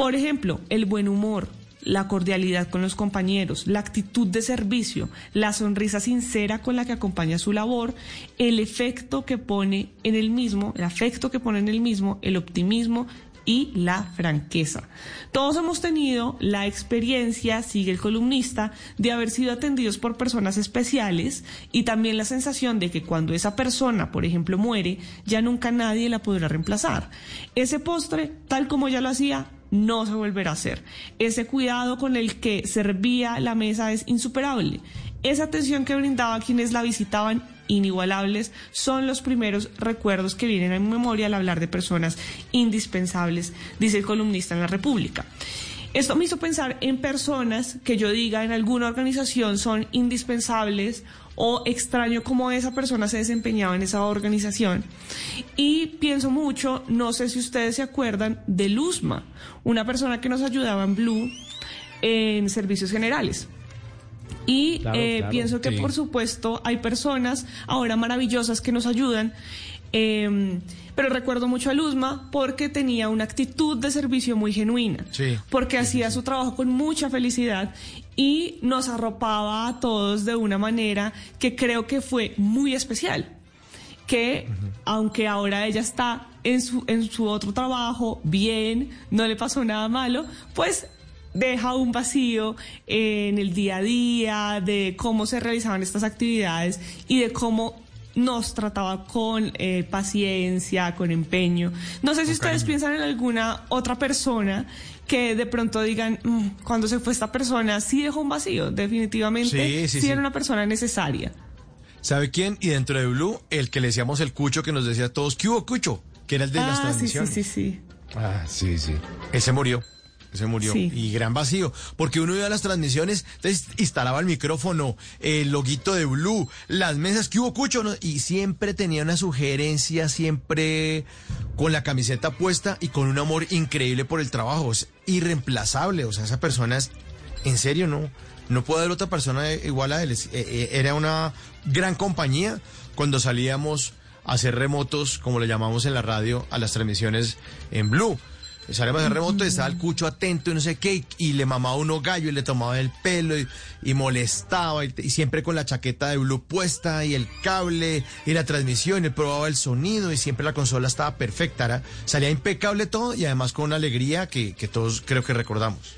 Speaker 5: por ejemplo, el buen humor, la cordialidad con los compañeros, la actitud de servicio, la sonrisa sincera con la que acompaña su labor, el efecto que pone en el mismo, el afecto que pone en el mismo, el optimismo y la franqueza. Todos hemos tenido la experiencia, sigue el columnista, de haber sido atendidos por personas especiales y también la sensación de que cuando esa persona, por ejemplo, muere, ya nunca nadie la podrá reemplazar. Ese postre, tal como ya lo hacía, no se volverá a hacer. Ese cuidado con el que servía la mesa es insuperable. Esa atención que brindaba a quienes la visitaban inigualables son los primeros recuerdos que vienen a mi memoria al hablar de personas indispensables, dice el columnista en la República. Esto me hizo pensar en personas que yo diga en alguna organización son indispensables o extraño cómo esa persona se desempeñaba en esa organización. Y pienso mucho, no sé si ustedes se acuerdan, de Luzma, una persona que nos ayudaba en Blue en servicios generales. Y
Speaker 8: Claro,
Speaker 5: eh,
Speaker 8: claro,
Speaker 5: pienso que
Speaker 8: sí.
Speaker 5: por supuesto hay personas ahora maravillosas que nos ayudan. eh, pero recuerdo mucho a Luzma porque tenía una actitud de servicio muy genuina
Speaker 4: Sí.
Speaker 5: porque hacía su trabajo con mucha felicidad y nos arropaba a todos de una manera que creo que fue muy especial. Que aunque ahora ella está en su, en su otro trabajo, bien, no le pasó nada malo, pues deja un vacío en el día a día de cómo se realizaban estas actividades y de cómo nos trataba con eh, paciencia, con empeño. No sé si ustedes piensan en alguna otra persona que de pronto digan, "Mm, cuando se fue esta persona, sí dejó un vacío, definitivamente,
Speaker 4: Sí, sí, sí.
Speaker 5: era una persona necesaria.
Speaker 4: ¿Sabe quién? Y dentro de Blue, el que le decíamos el cucho que nos decía a todos, ¿qué hubo cucho? Que era el de las
Speaker 5: ah, sí, sí,
Speaker 4: transmisiones.
Speaker 5: sí, sí.
Speaker 4: Ah, sí, sí. Ese murió. Ese murió.
Speaker 5: Sí.
Speaker 4: Y gran vacío. Porque uno iba a las transmisiones, entonces instalaba el micrófono, el loguito de Blue, las mesas, que hubo cucho? No? Y siempre tenía una sugerencia, siempre con la camiseta puesta y con un amor increíble por el trabajo. Es irreemplazable. O sea, esa persona es, en serio, no. No puede haber otra persona igual a él. Eh, eh, Era una gran compañía cuando salíamos a hacer remotos, como le llamamos en la radio, a las transmisiones en Blue. Salíamos hacer remoto y estaba el cucho atento y no sé qué, y le mamaba uno gallo y le tomaba el pelo y, y molestaba, y, y siempre con la chaqueta de Blue puesta y el cable y la transmisión, y probaba el sonido y siempre la consola estaba perfecta, era- salía impecable todo y además con una alegría que, que todos creo que recordamos.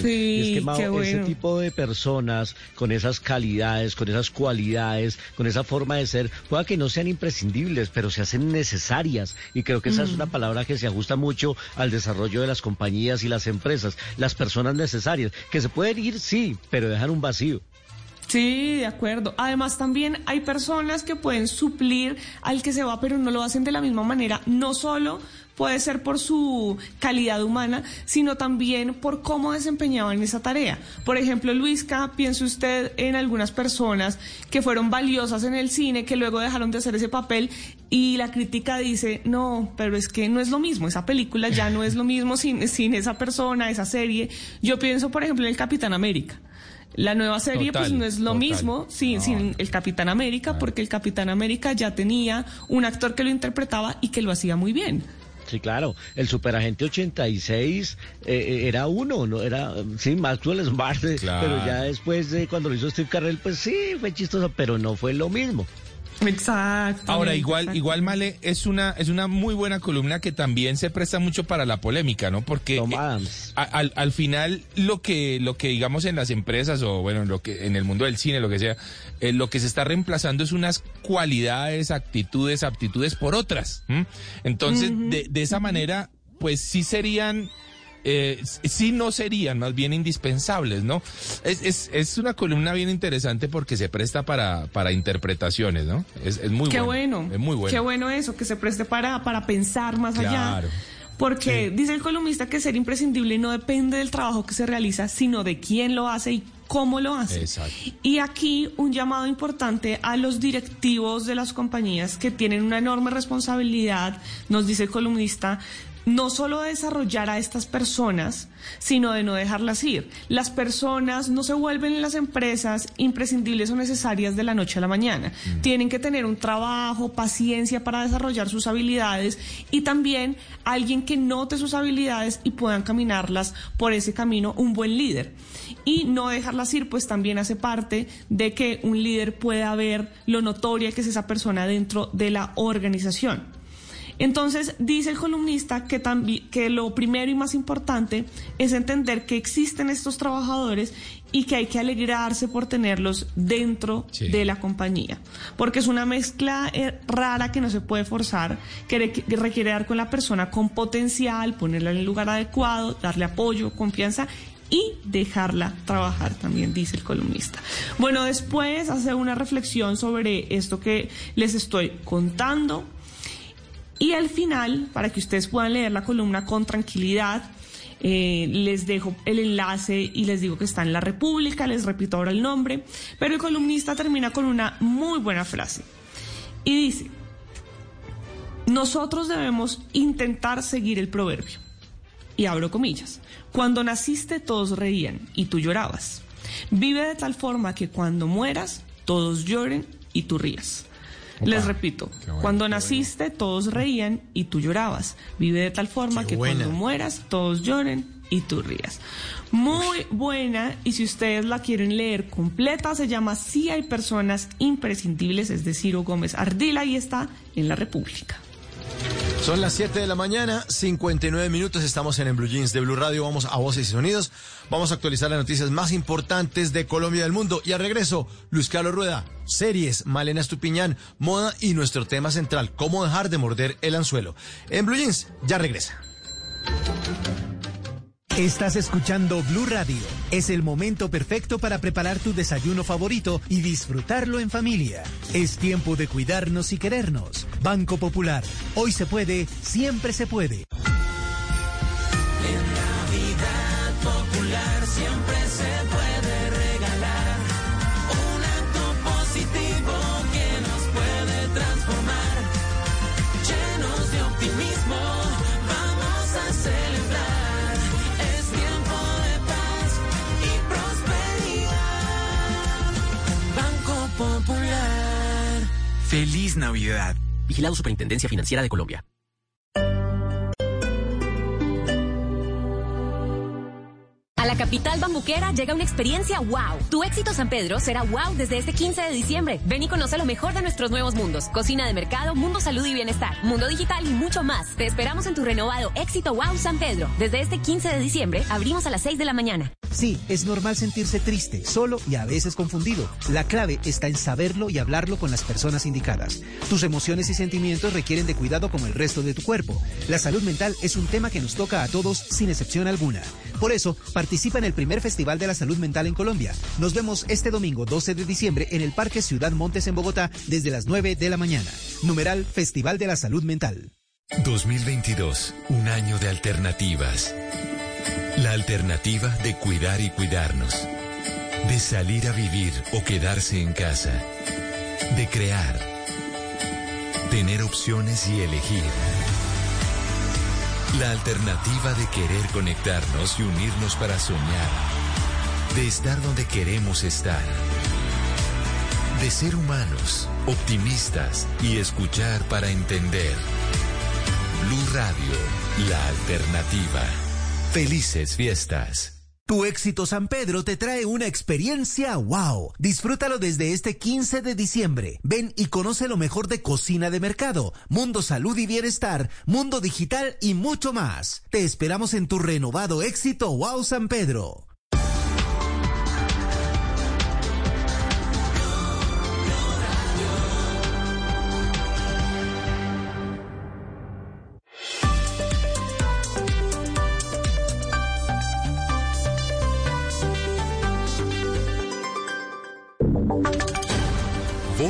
Speaker 8: Sí,
Speaker 5: Sí,
Speaker 8: y es que Mao, ese tipo de personas con esas calidades, con esas cualidades, con esa forma de ser, pueda que no sean imprescindibles, pero se hacen necesarias. Y creo que esa es una palabra que se ajusta mucho al desarrollo de las compañías y las empresas. Las personas necesarias, que se pueden ir, sí, pero dejan un vacío.
Speaker 5: Sí, de acuerdo. Además, también hay personas que pueden suplir al que se va, pero no lo hacen de la misma manera. No solo puede ser por su calidad humana, sino también por cómo desempeñaban esa tarea. Por ejemplo, Luisca, piense usted en algunas personas que fueron valiosas en el cine, que luego dejaron de hacer ese papel y la crítica dice, no, pero es que no es lo mismo, esa película ya no es lo mismo sin, sin esa persona, esa serie. Yo pienso, por ejemplo, en el Capitán América. La nueva serie pues no es lo
Speaker 6: total.
Speaker 5: mismo sin, sin el Capitán América, porque el Capitán América ya tenía un actor que lo interpretaba y que lo hacía muy bien.
Speaker 8: Sí, claro. El Superagente 86 eh, eh, era uno, no era, sí, Maxwell Smart,
Speaker 6: Claro.
Speaker 8: pero ya después, eh, cuando lo hizo Steve Carell, pues sí, fue chistoso, pero no fue lo mismo.
Speaker 5: Exacto.
Speaker 6: Ahora, igual, igual Male, es una, es una muy buena columna que también se presta mucho para la polémica, ¿no? Porque eh, a- al, al final lo que, lo que digamos en las empresas o bueno, en lo que, en el mundo del cine, lo que sea, eh, lo que se está reemplazando es unas cualidades, actitudes, aptitudes por otras. ¿m? Entonces, de, de esa manera, pues sí serían eh, sí no serían más bien indispensables, ¿no? Es, es, es una columna bien interesante porque se presta para, para interpretaciones, ¿no? Es, es muy
Speaker 5: Qué
Speaker 6: bueno.
Speaker 5: bueno.
Speaker 6: Es muy bueno.
Speaker 5: Qué bueno eso, que se preste para, para pensar más
Speaker 6: Claro.
Speaker 5: allá. Porque dice el columnista que ser imprescindible no depende del trabajo que se realiza, sino de quién lo hace y cómo lo hacen.
Speaker 4: Exacto.
Speaker 5: Y aquí un llamado importante a los directivos de las compañías que tienen una enorme responsabilidad, nos dice el columnista, no solo de desarrollar a estas personas, sino de no dejarlas ir. Las personas no se vuelven en las empresas imprescindibles o necesarias de la noche a la mañana. Tienen que tener un trabajo, paciencia para desarrollar sus habilidades y también alguien que note sus habilidades y puedan caminarlas por ese camino, un buen líder. Y no dejarlas ir, pues también hace parte de que un líder pueda ver lo notoria que es esa persona dentro de la organización. Entonces, dice el columnista que, que lo primero y más importante es entender que existen estos trabajadores y que hay que alegrarse por tenerlos dentro
Speaker 3: Sí.
Speaker 5: de la compañía. Porque es una mezcla eh, rara que no se puede forzar, que requiere dar con la persona con potencial, ponerla en el lugar adecuado, darle apoyo, confianza y dejarla trabajar también, dice el columnista. Bueno, después hace una reflexión sobre esto que les estoy contando. Y al final, para que ustedes puedan leer la columna con tranquilidad, eh, les dejo el enlace y les digo que está en La República, les repito ahora el nombre, pero el columnista termina con una muy buena frase. Y dice, nosotros debemos intentar seguir el proverbio. Y abro comillas, cuando naciste todos reían y tú llorabas. Vive de tal forma que cuando mueras todos lloren y tú rías. Les repito, cuando naciste todos reían y tú llorabas. Vive de tal forma
Speaker 4: Qué
Speaker 5: que
Speaker 4: buena.
Speaker 5: cuando mueras todos lloren y tú rías. Muy buena y si ustedes la quieren leer completa se llama Si hay personas imprescindibles, es de Ciro Gómez Ardila y está en la República.
Speaker 4: Son las 7 de la mañana, 59 minutos, estamos en el Blue Jeans de Blue Radio, vamos a Voces y Sonidos, vamos a actualizar las noticias más importantes de Colombia y del mundo. Y al regreso, Luis Carlos Rueda, series, Malena Estupiñán, moda y nuestro tema central, cómo dejar de morder el anzuelo. En Blue Jeans, ya regresa.
Speaker 9: Estás escuchando Blue Radio. Es el momento perfecto para preparar tu desayuno favorito y disfrutarlo en familia. Es tiempo de cuidarnos y querernos. Banco Popular. Hoy se puede, siempre se puede.
Speaker 13: Feliz Navidad.
Speaker 12: Vigilado Superintendencia Financiera de Colombia.
Speaker 20: A la capital bambuquera llega una experiencia wow. Tu éxito San Pedro será wow desde este 15 de diciembre. Ven y conoce lo mejor de nuestros nuevos mundos. Cocina de mercado, mundo salud y bienestar, mundo digital y mucho más. Te esperamos en tu renovado éxito wow San Pedro. Desde este 15 de diciembre abrimos a las 6 de la mañana.
Speaker 9: Sí, es normal sentirse triste, solo y a veces confundido. La clave está en saberlo y hablarlo con las personas indicadas. Tus emociones y sentimientos requieren de cuidado como el resto de tu cuerpo. La salud mental es un tema que nos toca a todos sin excepción alguna. Por eso, participa en el primer Festival de la Salud Mental en Colombia. Nos vemos este domingo 12 de diciembre en el Parque Ciudad Montes en Bogotá desde las 9 de la mañana. Numeral Festival de la Salud Mental.
Speaker 2: 2022, un año de alternativas. La alternativa de cuidar y cuidarnos. De salir a vivir o quedarse en casa. De crear. Tener opciones y elegir. La alternativa de querer conectarnos y unirnos para soñar. De estar donde queremos estar. De ser humanos, optimistas y escuchar para entender. Blue Radio, la alternativa. Felices fiestas.
Speaker 9: Tu éxito San Pedro te trae una experiencia wow. Disfrútalo desde este 15 de diciembre. Ven y conoce lo mejor de cocina de mercado, mundo salud y bienestar, mundo digital y mucho más. Te esperamos en tu renovado éxito wow San Pedro.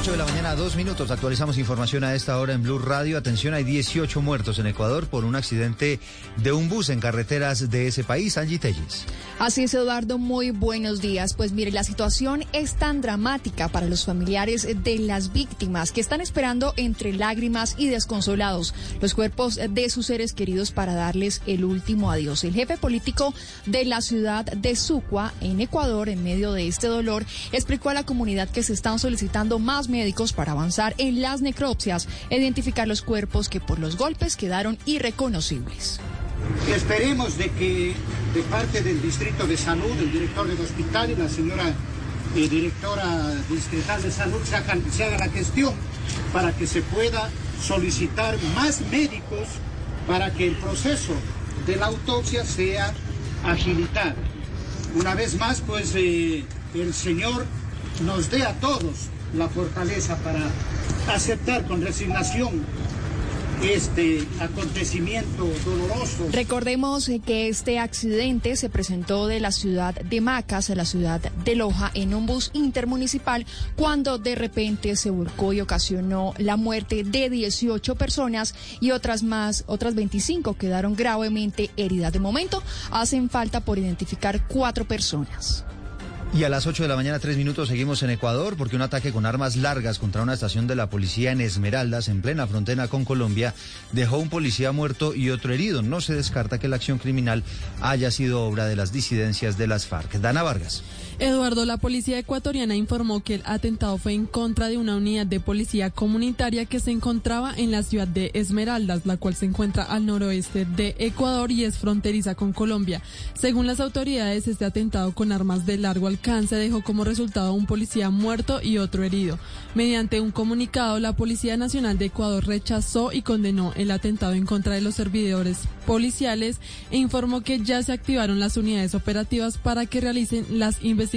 Speaker 21: 8 de la mañana, dos minutos. Actualizamos información a esta hora en Blue Radio. Atención, hay 18 muertos en Ecuador por un accidente de un bus en carreteras de ese país. Angie Telles.
Speaker 22: Así es, Eduardo. Muy buenos días. Pues mire, la situación es tan dramática para los familiares de las víctimas que están esperando entre lágrimas y desconsolados los cuerpos de sus seres queridos para darles el último adiós. El jefe político de la ciudad de Sucua, en Ecuador, en medio de este dolor, explicó a la comunidad que se están solicitando más médicos para avanzar en las necropsias identificar los cuerpos que por los golpes quedaron irreconocibles.
Speaker 23: Esperemos de que de parte del Distrito de Salud, el director del hospital y la señora eh, directora distrital de salud se, hagan- se haga la gestión para que se pueda solicitar más médicos para que el proceso de la autopsia sea agilitado. Una vez más, pues eh, el Señor nos dé a todos la fortaleza para aceptar con resignación este acontecimiento doloroso.
Speaker 22: Recordemos que este accidente se presentó de la ciudad de Macas a la ciudad de Loja en un bus intermunicipal cuando de repente se volcó y ocasionó la muerte de 18 personas y otras más, otras 25 quedaron gravemente heridas. De momento hacen falta por identificar cuatro personas.
Speaker 21: Y a las 8 de la mañana, tres minutos, seguimos en Ecuador porque un ataque con armas largas contra una estación de la policía en Esmeraldas, en plena frontera con Colombia, dejó un policía muerto y otro herido. No se descarta que la acción criminal haya sido obra de las disidencias de las FARC. Dana Vargas.
Speaker 24: Eduardo, la policía ecuatoriana informó que el atentado fue en contra de una unidad de policía comunitaria que se encontraba en la ciudad de Esmeraldas, la cual se encuentra al noroeste de Ecuador y es fronteriza con Colombia. Según las autoridades, este atentado con armas de largo alcance dejó como resultado un policía muerto y otro herido. Mediante un comunicado, la Policía Nacional de Ecuador rechazó y condenó el atentado en contra de los servidores policiales e informó que ya se activaron las unidades operativas para que realicen las investigaciones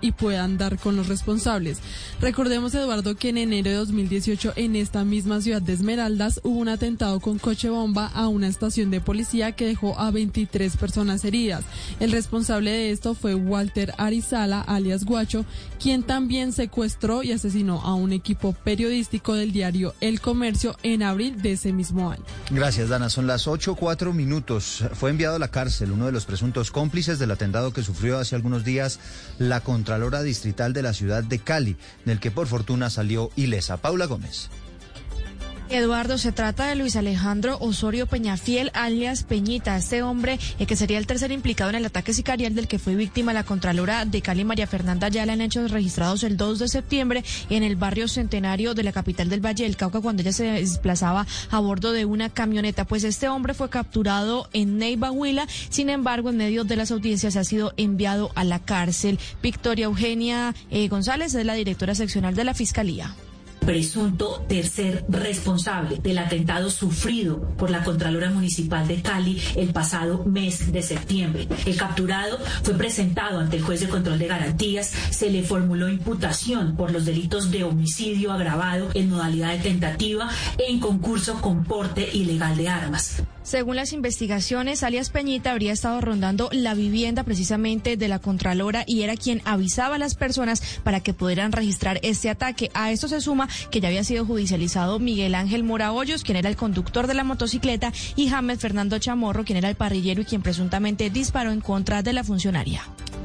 Speaker 24: y puedan dar con los responsables. Recordemos, Eduardo, que en enero de 2018 en esta misma ciudad de Esmeraldas hubo un atentado con coche bomba a una estación de policía que dejó a 23 personas heridas. El responsable de esto fue Walter Arizala, alias Guacho, quien también secuestró y asesinó a un equipo periodístico del diario El Comercio en abril de ese mismo año.
Speaker 21: Gracias, Dana. Son las 8, cuatro minutos. Fue enviado a la cárcel uno de los presuntos cómplices del atentado que sufrió hace algunos días la Contralora Distrital de la ciudad de Cali, del que por fortuna salió ilesa. Paula Gómez.
Speaker 25: Eduardo, se trata de Luis Alejandro Osorio Peñafiel, alias Peñita, este hombre eh, que sería el tercer implicado en el ataque sicarial del que fue víctima la Contralora de Cali, María Fernanda Ayala, en hechos registrados el 2 de septiembre en el barrio centenario de la capital del Valle del Cauca, cuando ella se desplazaba a bordo de una camioneta. Pues este hombre fue capturado en Neiva, Huila, sin embargo, en medio de las audiencias ha sido enviado a la cárcel. Victoria Eugenia eh, González es la directora seccional de la Fiscalía
Speaker 26: presunto tercer responsable del atentado sufrido por la Contralora Municipal de Cali el pasado mes de septiembre. El capturado fue presentado ante el juez de control de garantías, se le formuló imputación por los delitos de homicidio agravado en modalidad de tentativa en concurso con porte ilegal de armas.
Speaker 25: Según las investigaciones, alias Peñita habría estado rondando la vivienda precisamente de la Contralora y era quien avisaba a las personas para que pudieran registrar este ataque. A esto se suma que ya había sido judicializado Miguel Ángel Mora Hoyos, quien era el conductor de la motocicleta, y James Fernando Chamorro, quien era el parrillero y quien presuntamente disparó en contra de la funcionaria.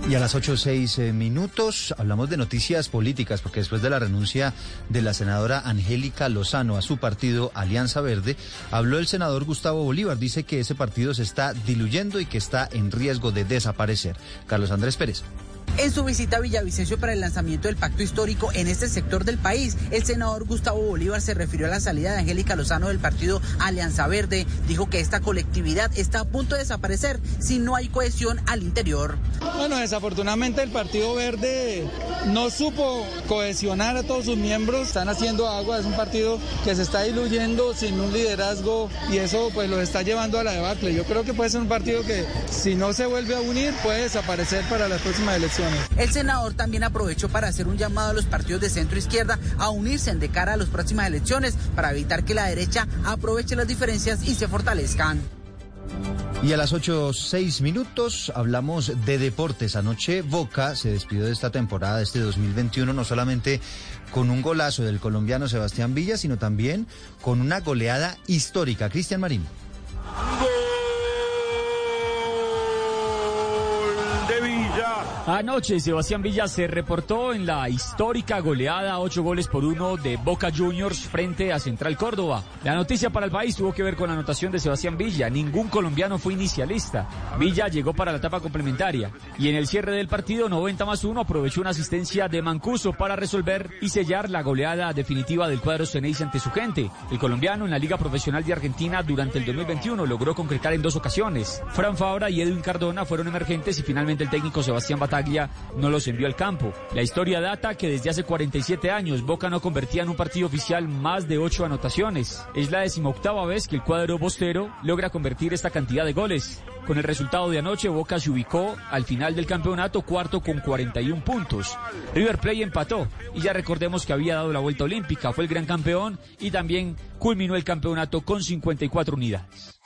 Speaker 21: Y a las 8 seis eh, minutos hablamos de noticias políticas, porque después de la renuncia de la senadora Angélica Lozano a su partido Alianza Verde, habló el senador Gustavo Bolívar. Dice que ese partido se está diluyendo y que está en riesgo de desaparecer. Carlos Andrés Pérez.
Speaker 27: En su visita a Villavicencio para el lanzamiento del pacto histórico en este sector del país, el senador Gustavo Bolívar se refirió a la salida de Angélica Lozano del partido Alianza Verde. Dijo que esta colectividad está a punto de desaparecer si no hay cohesión al interior.
Speaker 28: Bueno, desafortunadamente el Partido Verde no supo cohesionar a todos sus miembros. Están haciendo agua, es un partido que se está diluyendo sin un liderazgo y eso pues lo está llevando a la debacle. Yo creo que puede ser un partido que si no se vuelve a unir puede desaparecer para las próximas elecciones.
Speaker 27: El senador también aprovechó para hacer un llamado a los partidos de centro izquierda a unirse de cara a las próximas elecciones para evitar que la derecha aproveche las diferencias y se fortalezcan.
Speaker 21: Y a las 8, 6 minutos hablamos de deportes. Anoche Boca se despidió de esta temporada, de este 2021, no solamente con un golazo del colombiano Sebastián Villa, sino también con una goleada histórica. Cristian Marín.
Speaker 29: de Villa. Anoche Sebastián Villa se reportó en la histórica goleada, ocho goles por uno de Boca Juniors frente a Central Córdoba. La noticia para el país tuvo que ver con la anotación de Sebastián Villa. Ningún colombiano fue inicialista. Villa llegó para la etapa complementaria y en el cierre del partido 90 más 1 aprovechó una asistencia de Mancuso para resolver y sellar la goleada definitiva del cuadro Ceneice ante su gente. El colombiano en la Liga Profesional de Argentina durante el 2021 logró concretar en dos ocasiones. Fran Fabra y Edwin Cardona fueron emergentes y finalmente el técnico Sebastián Bataglia no los envió al campo. La historia data que desde hace 47 años Boca no convertía en un partido oficial más de ocho anotaciones. Es la decimoctava vez que el cuadro bostero logra convertir esta cantidad de goles. Con el resultado de anoche, Boca se ubicó al final del campeonato cuarto con 41 puntos. River Plate empató y ya recordemos que había dado la vuelta olímpica, fue el gran campeón y también culminó el campeonato con 54 unidades.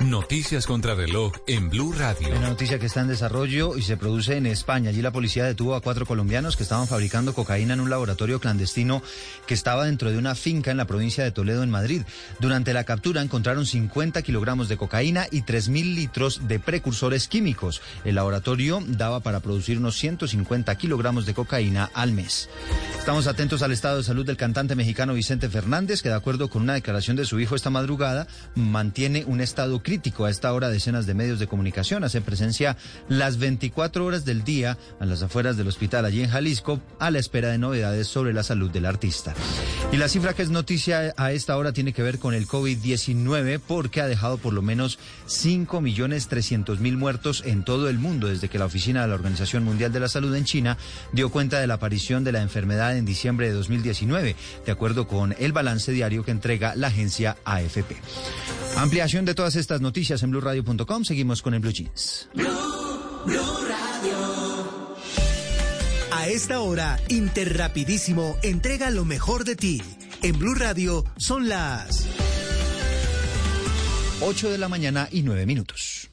Speaker 15: Noticias contra reloj en Blue Radio.
Speaker 21: Una noticia que está en desarrollo y se produce en España. Allí la policía detuvo a cuatro colombianos que estaban fabricando cocaína en un laboratorio clandestino que estaba dentro de una finca en la provincia de Toledo, en Madrid. Durante la captura encontraron 50 kilogramos de cocaína y 3.000 litros de precursores químicos. El laboratorio daba para producir unos 150 kilogramos de cocaína al mes. Estamos atentos al estado de salud del cantante mexicano Vicente Fernández, que de acuerdo con una declaración de su hijo esta madrugada, mantiene un estado crítico. A esta hora decenas de medios de comunicación hacen presencia las 24 horas del día a las afueras del hospital allí en Jalisco a la espera de novedades sobre la salud del artista. Y la cifra que es noticia a esta hora tiene que ver con el COVID-19 porque ha dejado por lo menos 5 millones 300 mil muertos en todo el mundo desde que la oficina de la Organización Mundial de la Salud en China dio cuenta de la aparición de la enfermedad en diciembre de 2019, de acuerdo con el balance diario que entrega la agencia AFP. Ampliación de todas estas noticias en blueradio.com. Seguimos con el Blue Jeans.
Speaker 9: A esta hora, Interrapidísimo entrega lo mejor de ti. En Blue Radio son las
Speaker 21: 8 de la mañana y 9 minutos.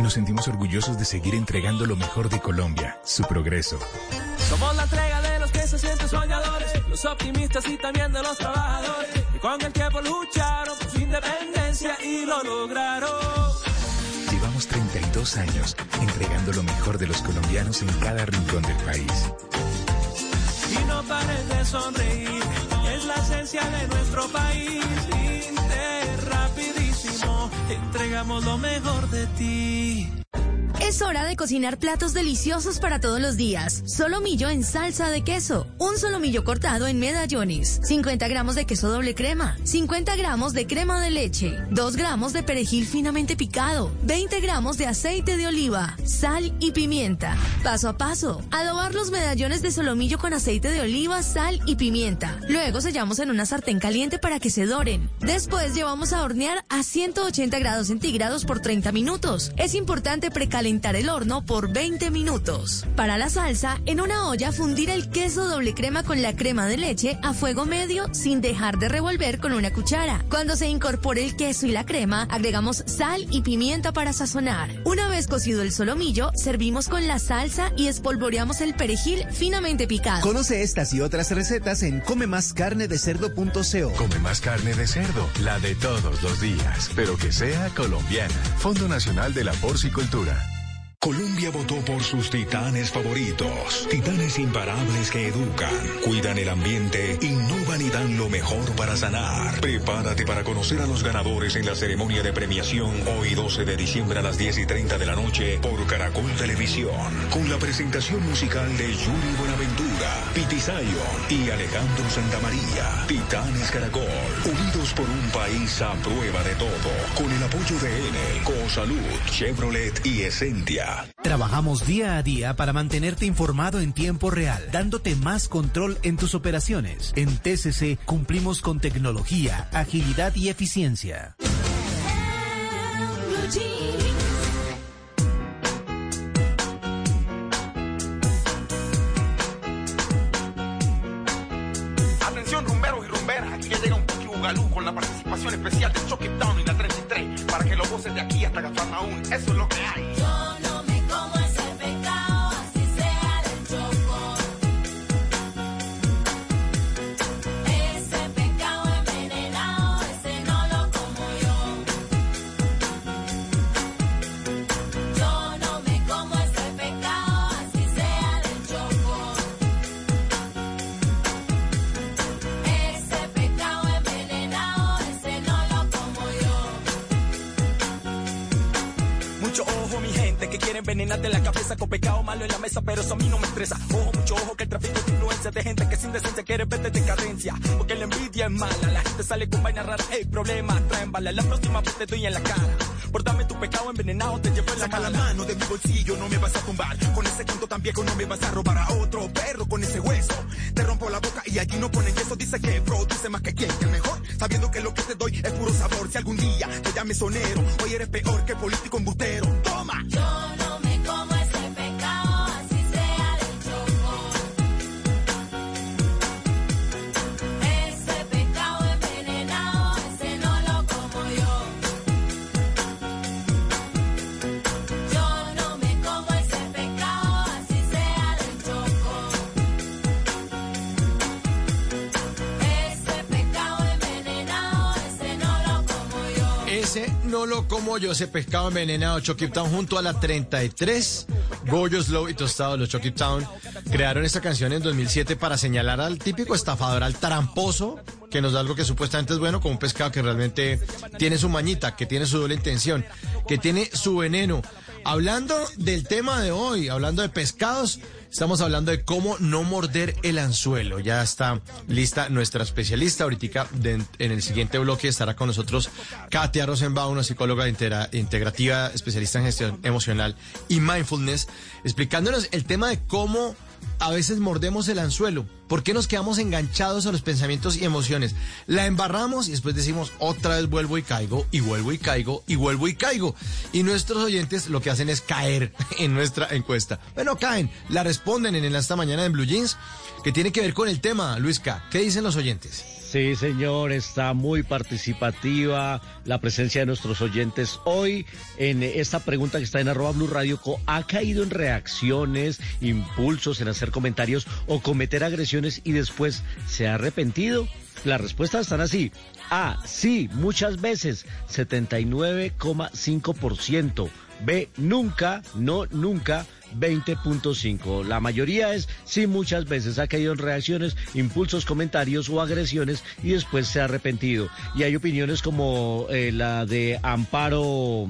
Speaker 15: Nos sentimos orgullosos de seguir entregando lo mejor de Colombia, su progreso.
Speaker 13: Somos la entrega de se sienten soñadores, los optimistas y también de los trabajadores, que con el tiempo lucharon por su independencia y lo lograron.
Speaker 15: Llevamos 32 años entregando lo mejor de los colombianos en cada rincón del país.
Speaker 13: Y no pares de sonreír, es la esencia de nuestro país. Inter, rapidísimo, entregamos lo mejor de ti.
Speaker 10: Es hora de cocinar platos deliciosos para todos los días. Solomillo en salsa de queso. Un solomillo cortado en medallones. 50 gramos de queso doble crema. 50 gramos de crema de leche. 2 gramos de perejil finamente picado. 20 gramos de aceite de oliva. Sal y pimienta. Paso a paso. Adobar los medallones de solomillo con aceite de oliva, sal y pimienta. Luego sellamos en una sartén caliente para que se doren. Después llevamos a hornear a 180 grados centígrados por 30 minutos. Es importante precalentar el horno por 20 minutos. Para la salsa, en una olla fundir el queso doble crema con la crema de leche a fuego medio sin dejar de revolver con una cuchara. Cuando se incorpore el queso y la crema, agregamos sal y pimienta para sazonar. Una vez cocido el solomillo, servimos con la salsa y espolvoreamos el perejil finamente picado.
Speaker 9: Conoce estas y otras recetas en comemascarnedecerdo.co.
Speaker 15: Come más carne de cerdo, la de todos los días, pero que sea colombiana. Fondo Nacional de la Porcicultura. Colombia votó por sus titanes favoritos. Titanes imparables que educan, cuidan el ambiente, innovan y dan lo mejor para sanar. Prepárate para conocer a los ganadores en la ceremonia de premiación hoy 12 de diciembre a las 10 y 30 de la noche por Caracol Televisión. Con la presentación musical de Yuri Buenaventura, Piti Zion y Alejandro Santamaría. Titanes Caracol, unidos por un país a prueba de todo. Con el apoyo de Enel, Cosalud, Chevrolet y Essentia.
Speaker 9: Trabajamos día a día para mantenerte informado en tiempo real, dándote más control en tus operaciones. En TCC cumplimos con tecnología, agilidad y eficiencia.
Speaker 23: Rumberos y rumberas, aquí ya llega un Puki Bugalú con la participación especial de Choque Down y la 33 para que lo
Speaker 30: Entonces de aquí hasta Cafarnaún, eso es lo que hay.
Speaker 23: Eso a mí no me estresa. Ojo, mucho ojo, que el tráfico de influencia de gente que sin decencia quiere verte de cadencia. Porque la envidia es mala, la gente sale con vainas raras, hey, problemas, traen bala. La próxima vez te doy en la cara. Por darme tu pecado envenenado, te llevo en la
Speaker 30: Saca la mano de mi bolsillo, no me vas a tumbar. Con ese cuento tan viejo no me vas a robar a otro perro con ese hueso. Te rompo la boca y allí no ponen eso. Dice que produce más que quien, que el mejor. Sabiendo que lo que te doy es puro sabor. Si algún día te llames sonero, hoy eres peor que político embustero.
Speaker 31: Como yo, ese
Speaker 4: pescado envenenado Chucky Town junto a la 33. Goyo Slow y Tostado, los Chucky Town, crearon esta canción en 2007 para señalar al típico estafador, al tramposo, que nos da algo que supuestamente es bueno, como un pescado que realmente tiene su mañita, que tiene su doble intención, que tiene su veneno. Hablando del tema de hoy, hablando de pescados, estamos hablando de cómo no morder el anzuelo. Ya está lista nuestra especialista. Ahorita en el siguiente bloque estará con nosotros Katia Rosenbaum, una psicóloga integrativa, especialista en gestión emocional y mindfulness, explicándonos el tema de cómo a veces mordemos el anzuelo. ¿Por qué nos quedamos enganchados a los pensamientos y emociones? La embarramos y después decimos otra vez vuelvo y caigo y vuelvo y caigo y vuelvo y caigo. Y nuestros oyentes lo que hacen es caer en nuestra encuesta. Bueno, caen, la responden en esta mañana en Blue Jeans, que tiene que ver con el tema, Luisca. ¿Qué dicen los oyentes?
Speaker 7: Sí, señor, está muy participativa la presencia de nuestros oyentes hoy en esta pregunta que está en arroba Blue Radio. ¿Ha caído en reacciones, impulsos, en hacer comentarios o cometer agresiones y después se ha arrepentido? Las respuestas están así. A, sí, muchas veces, 79,5%. B, nunca, no, nunca, 20.5. La mayoría es sí muchas veces ha caído en reacciones, impulsos, comentarios o agresiones y después se ha arrepentido. Y hay opiniones como eh, la de Amparo.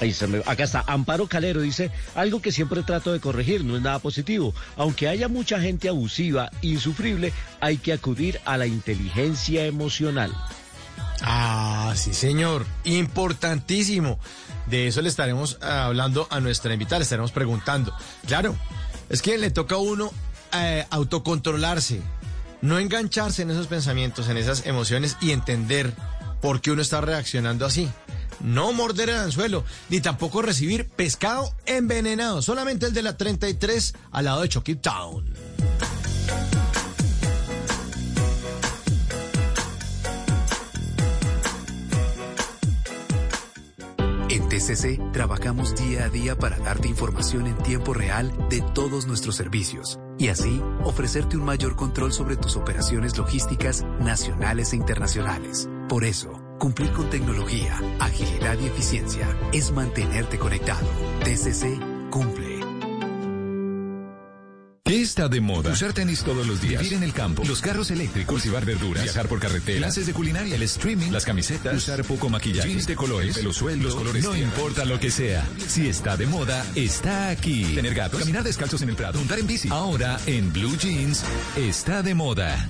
Speaker 7: Ahí se me- acá está, Amparo Calero dice, algo que siempre trato de corregir, no es nada positivo. Aunque haya mucha gente abusiva, insufrible, hay que acudir a la inteligencia emocional.
Speaker 4: Ah, sí, señor. Importantísimo. De eso le estaremos ah, hablando a nuestra invitada, le estaremos preguntando. Claro, es que le toca a uno eh, autocontrolarse, no engancharse en esos pensamientos, en esas emociones y entender por qué uno está reaccionando así. No morder el anzuelo, ni tampoco recibir pescado envenenado, solamente el de la 33 al lado de Chucky Town.
Speaker 13: TCC trabajamos día a día para darte información en tiempo real de todos nuestros servicios y así ofrecerte un mayor control sobre tus operaciones logísticas nacionales e internacionales. Por eso, cumplir con tecnología, agilidad y eficiencia es mantenerte conectado. TCC cumple.
Speaker 2: ¿Qué está de moda? Usar tenis todos los días. Vivir en el campo. Los carros eléctricos. Cultivar verduras. Viajar por carretera. Clases de culinaria. El streaming. Las camisetas. Usar poco maquillaje. Jeans de colores. Pelo suelto. colores no importa lo que sea. Si está de moda, está aquí. Tener gatos. Caminar descalzos en el prado. Montar en bici. Ahora, en Blue Jeans, está de moda.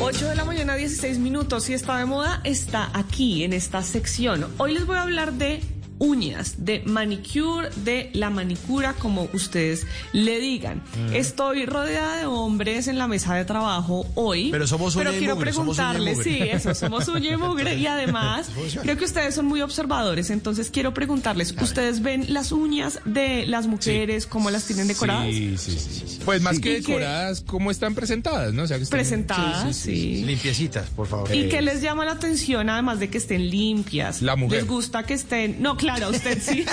Speaker 5: 8 de la mañana, 16 minutos. Si está de moda, está aquí en esta sección. Hoy les voy a hablar de uñas, de manicure, de la manicura, como ustedes le digan.
Speaker 4: Mm.
Speaker 5: Estoy rodeada de hombres en la mesa de trabajo hoy.
Speaker 4: Pero somos uña
Speaker 5: Pero
Speaker 4: y
Speaker 5: quiero
Speaker 4: mugre, somos uña y
Speaker 5: preguntarles,
Speaker 4: mugre.
Speaker 5: sí, eso, somos uña y mugre. Y además, creo que ustedes son muy observadores. Entonces quiero preguntarles, ¿ustedes ven las uñas de las mujeres, cómo las tienen decoradas?
Speaker 32: Sí, sí, sí, sí. Pues más
Speaker 5: Sí.
Speaker 32: que
Speaker 5: Y que-
Speaker 32: decoradas, ¿cómo están presentadas? ¿no? O sea, que están-
Speaker 5: Presentadas, sí.
Speaker 4: Limpiecitas, por favor.
Speaker 5: ¿Y qué les llama la atención además de que estén limpias?
Speaker 32: La mujer.
Speaker 5: ¿Les gusta que estén.? No, claro, a usted sí.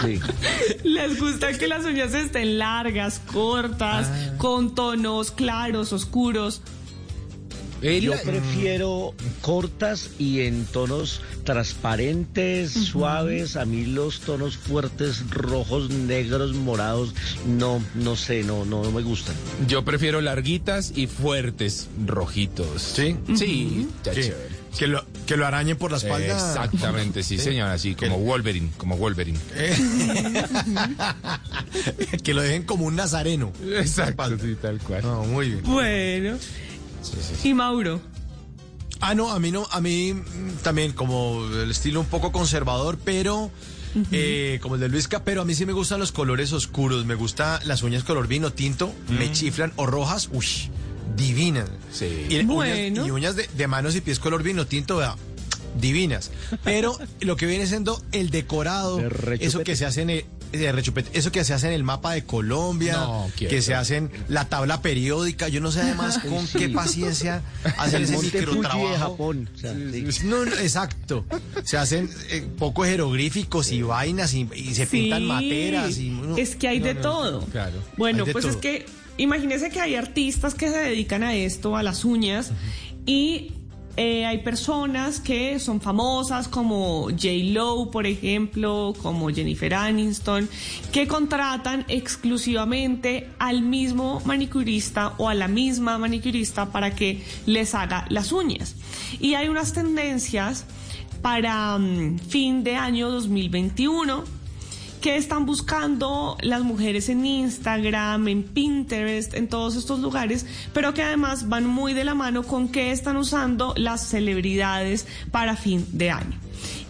Speaker 7: Sí.
Speaker 5: ¿Les gusta que las uñas estén largas, cortas,
Speaker 32: Ah.
Speaker 5: con tonos claros, oscuros?
Speaker 7: Yo prefiero cortas y en tonos transparentes, suaves. A mí los tonos fuertes, rojos, negros, morados, no, no sé, no, no, no me gustan.
Speaker 32: Yo prefiero larguitas y fuertes, rojitos.
Speaker 4: ¿Sí?
Speaker 32: Sí, está
Speaker 4: Sí.
Speaker 32: chévere.
Speaker 4: Que lo, que lo arañen por la espalda.
Speaker 32: Exactamente, sí, señor, así como Wolverine, como Wolverine.
Speaker 4: que lo dejen como un nazareno.
Speaker 32: Exacto, sí, tal cual.
Speaker 4: No, muy bien.
Speaker 5: Bueno. ¿Y Mauro?
Speaker 4: Ah, no, a mí no, a mí mm, también como el estilo un poco conservador, pero eh, como el de Luisca, pero a mí sí me gustan los colores oscuros, me gusta las uñas color vino tinto, me chiflan, o rojas, uy, divinas.
Speaker 32: Sí.
Speaker 4: Y,
Speaker 5: Bueno.
Speaker 4: uñas, y uñas de, de manos y pies color vino tinto, vea, divinas. Pero lo que viene siendo el decorado, eso que se hace en el, de rechupete, eso que se hace en el mapa de Colombia,
Speaker 32: No,
Speaker 4: que se hacen la tabla periódica, yo no sé además con
Speaker 7: Sí.
Speaker 4: qué paciencia hacen
Speaker 7: El
Speaker 4: ese
Speaker 7: Monte Fuji de
Speaker 4: microtrabajo.
Speaker 7: Japón. o sea, sí.
Speaker 4: No, no, exacto. Se hacen eh, poco jeroglíficos y vainas y, y se pintan materas. Y, no,
Speaker 5: es que hay
Speaker 4: no,
Speaker 5: de
Speaker 4: no,
Speaker 5: todo.
Speaker 32: Claro.
Speaker 5: Bueno,
Speaker 4: Hay de
Speaker 5: pues es que imagínense que hay artistas que se dedican a esto, a las uñas, y eh, hay personas que son famosas como J. Lo, por ejemplo, como Jennifer Aniston, que contratan exclusivamente al mismo manicurista o a la misma manicurista para que les haga las uñas. Y hay unas tendencias para mm, fin de año 2021 que están buscando las mujeres en Instagram, en Pinterest, en todos estos lugares, pero que además van muy de la mano con qué están usando las celebridades para fin de año.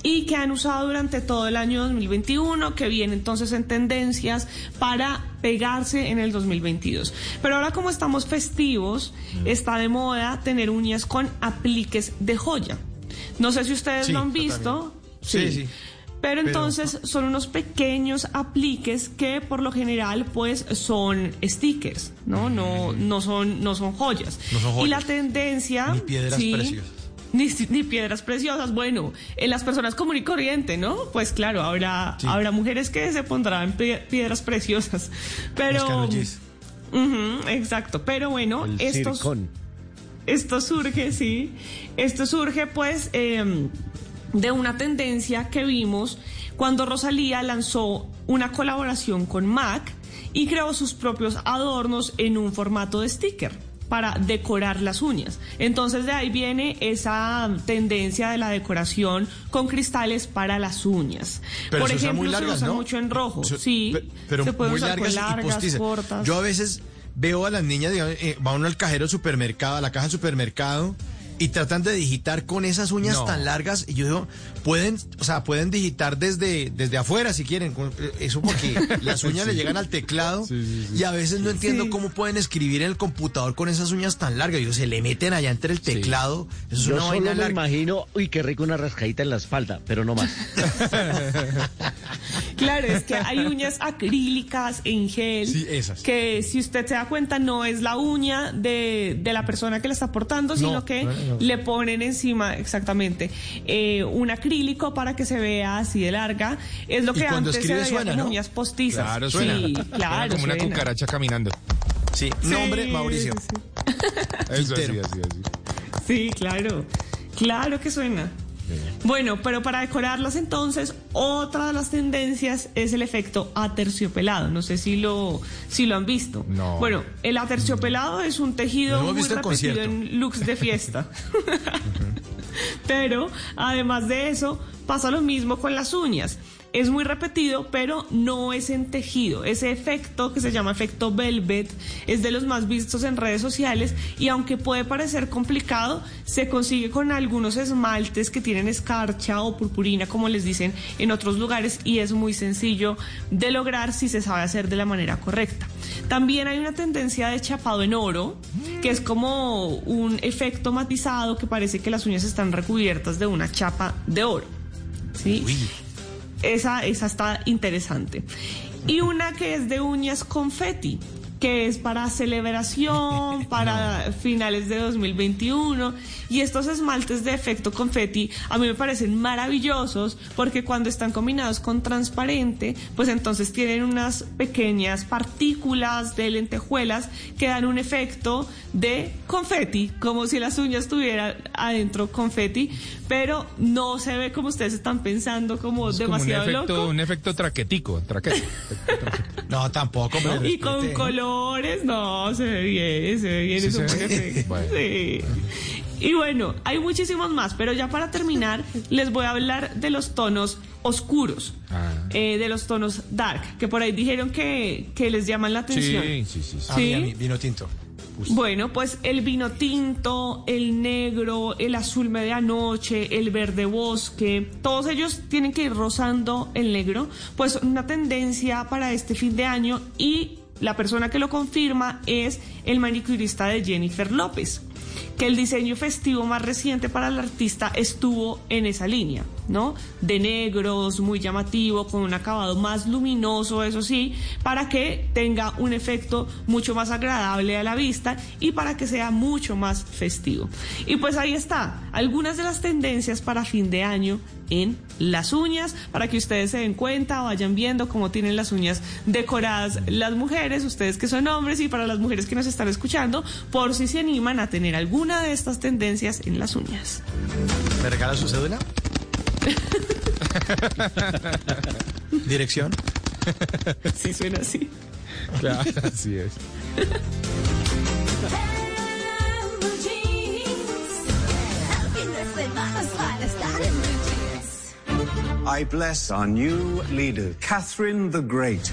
Speaker 5: Y que han usado durante todo el año 2021, que viene entonces en tendencias para pegarse en el 2022. Pero ahora como estamos festivos, está de moda tener uñas con apliques de joya. No sé si ustedes
Speaker 4: Sí,
Speaker 5: lo han visto.
Speaker 4: Sí, sí.
Speaker 5: Pero- entonces son unos pequeños apliques que por lo general pues son stickers, ¿no? No, no son, no son joyas.
Speaker 4: No son
Speaker 5: Y la
Speaker 4: joyas.
Speaker 5: tendencia.
Speaker 4: Ni piedras
Speaker 5: sí,
Speaker 4: preciosas.
Speaker 5: Ni, ni piedras preciosas. Bueno, en las personas común y corriente, ¿no? Pues claro, habrá,
Speaker 4: Sí.
Speaker 5: habrá mujeres que se pondrán pie- piedras preciosas. Pero. Exacto. Pero bueno,
Speaker 7: El
Speaker 5: estos.
Speaker 7: circón.
Speaker 5: Esto surge, sí. Esto surge, pues, eh, de una tendencia que vimos cuando Rosalía lanzó una colaboración con MAC y creó sus propios adornos en un formato de sticker para decorar las uñas. Entonces de ahí viene esa tendencia de la decoración con cristales para las uñas.
Speaker 4: Pero
Speaker 5: Por ejemplo,
Speaker 4: muy largas,
Speaker 5: se usa
Speaker 4: ¿no?
Speaker 5: mucho en rojo. Sí,
Speaker 4: pe- pero
Speaker 5: se puede
Speaker 4: muy
Speaker 5: usar
Speaker 4: largas, y
Speaker 5: cortas.
Speaker 4: Yo a veces veo a las niñas, digamos, eh, va uno al cajero supermercado, a la caja del supermercado, y tratan de digitar con esas uñas
Speaker 32: No.
Speaker 4: tan largas. Y yo digo, pueden, o sea, pueden digitar desde, desde afuera si quieren. Eso porque las uñas
Speaker 32: Sí.
Speaker 4: le llegan al teclado.
Speaker 32: Sí, sí, sí.
Speaker 4: Y a veces no entiendo
Speaker 5: Sí.
Speaker 4: cómo pueden escribir en el computador con esas uñas tan largas. Yo, se le meten allá entre el teclado. Eso es
Speaker 7: Yo
Speaker 4: una
Speaker 7: solo
Speaker 4: vaina
Speaker 7: me
Speaker 4: larga.
Speaker 7: imagino, uy, qué rico una rascadita en la espalda, pero no más.
Speaker 5: Claro, es que hay uñas acrílicas en gel.
Speaker 4: Sí, esas.
Speaker 5: Que si usted se da cuenta, no es la uña de, de la persona que la está portando, sino que
Speaker 4: no, no.
Speaker 5: le ponen encima, exactamente, eh, un acrílico para que se vea así de larga. Es lo que antes
Speaker 4: escribe
Speaker 5: se veía
Speaker 4: suena,
Speaker 5: como
Speaker 4: ¿no?
Speaker 5: uñas postizas.
Speaker 32: Claro,
Speaker 5: sí,
Speaker 32: suena.
Speaker 5: claro.
Speaker 32: Como una
Speaker 5: suena.
Speaker 32: cucaracha caminando.
Speaker 4: Sí,
Speaker 5: Sí,
Speaker 4: nombre Mauricio.
Speaker 5: sí, sí.
Speaker 32: Eso así, así, así.
Speaker 5: Sí, claro. Claro que suena. Bueno, pero para decorarlas entonces, otra de las tendencias es el efecto aterciopelado. No sé si lo, si lo han visto.
Speaker 32: No.
Speaker 5: Bueno, el aterciopelado es un tejido
Speaker 4: Lo hemos
Speaker 5: muy repetido en looks de fiesta. Pero además de eso, pasa lo mismo con las uñas. Es muy repetido, pero no es en tejido. Ese efecto que se llama efecto velvet es de los más vistos en redes sociales y aunque puede parecer complicado, se consigue con algunos esmaltes que tienen escarcha o purpurina, como les dicen en otros lugares, y es muy sencillo de lograr si se sabe hacer de la manera correcta. También hay una tendencia de chapado en oro, que es como un efecto matizado que parece que las uñas están recubiertas de una chapa de oro. ¿sí? Esa, esa está interesante. Y una que es de uñas confeti, que es para celebración, para finales de 2021. Y estos esmaltes de efecto confeti a mí me parecen maravillosos porque cuando están combinados con transparente, pues entonces tienen unas pequeñas partículas de lentejuelas que dan un efecto de confeti, como si las uñas tuvieran adentro confeti, pero no se ve como ustedes están pensando, como
Speaker 32: Es como un
Speaker 5: demasiado
Speaker 32: efecto,
Speaker 5: loco.
Speaker 32: un efecto traquetico, traquete.
Speaker 4: No, tampoco.
Speaker 32: ¿No?
Speaker 5: Y con colores, no, se ve bien, se ve bien,
Speaker 32: Sí
Speaker 5: es un
Speaker 32: se
Speaker 5: buen
Speaker 32: ve.
Speaker 5: efecto.
Speaker 32: Bueno.
Speaker 5: Sí. Y bueno, hay muchísimos más, pero ya para terminar, les voy a hablar de los tonos oscuros,
Speaker 32: Ah.
Speaker 5: eh, de los tonos dark, que por ahí dijeron que, que les llaman la atención.
Speaker 32: Sí, sí, sí. sí.
Speaker 4: A mí, a mí, vino tinto.
Speaker 5: Bueno, pues el vino tinto, el negro, el azul medianoche, el verde bosque, todos ellos tienen que ir rozando el negro, pues una tendencia para este fin de año y la persona que lo confirma es el manicurista de Jennifer López, que el diseño festivo más reciente para el artista estuvo en esa línea, ¿no? De negros, muy llamativo, con un acabado más luminoso, eso sí, para que tenga un efecto mucho más agradable a la vista y para que sea mucho más festivo. Y pues ahí está, algunas de las tendencias para fin de año en las uñas, para que ustedes se den cuenta, vayan viendo cómo tienen las uñas decoradas las mujeres, ustedes que son hombres y para las mujeres que nos están escuchando, por si se animan a tener alguna de estas tendencias en las uñas.
Speaker 4: ¿Me regala su cédula? ¿Dirección?
Speaker 5: Sí, suena así.
Speaker 32: Claro, así es.
Speaker 33: I bless our new leader, Catherine the Great.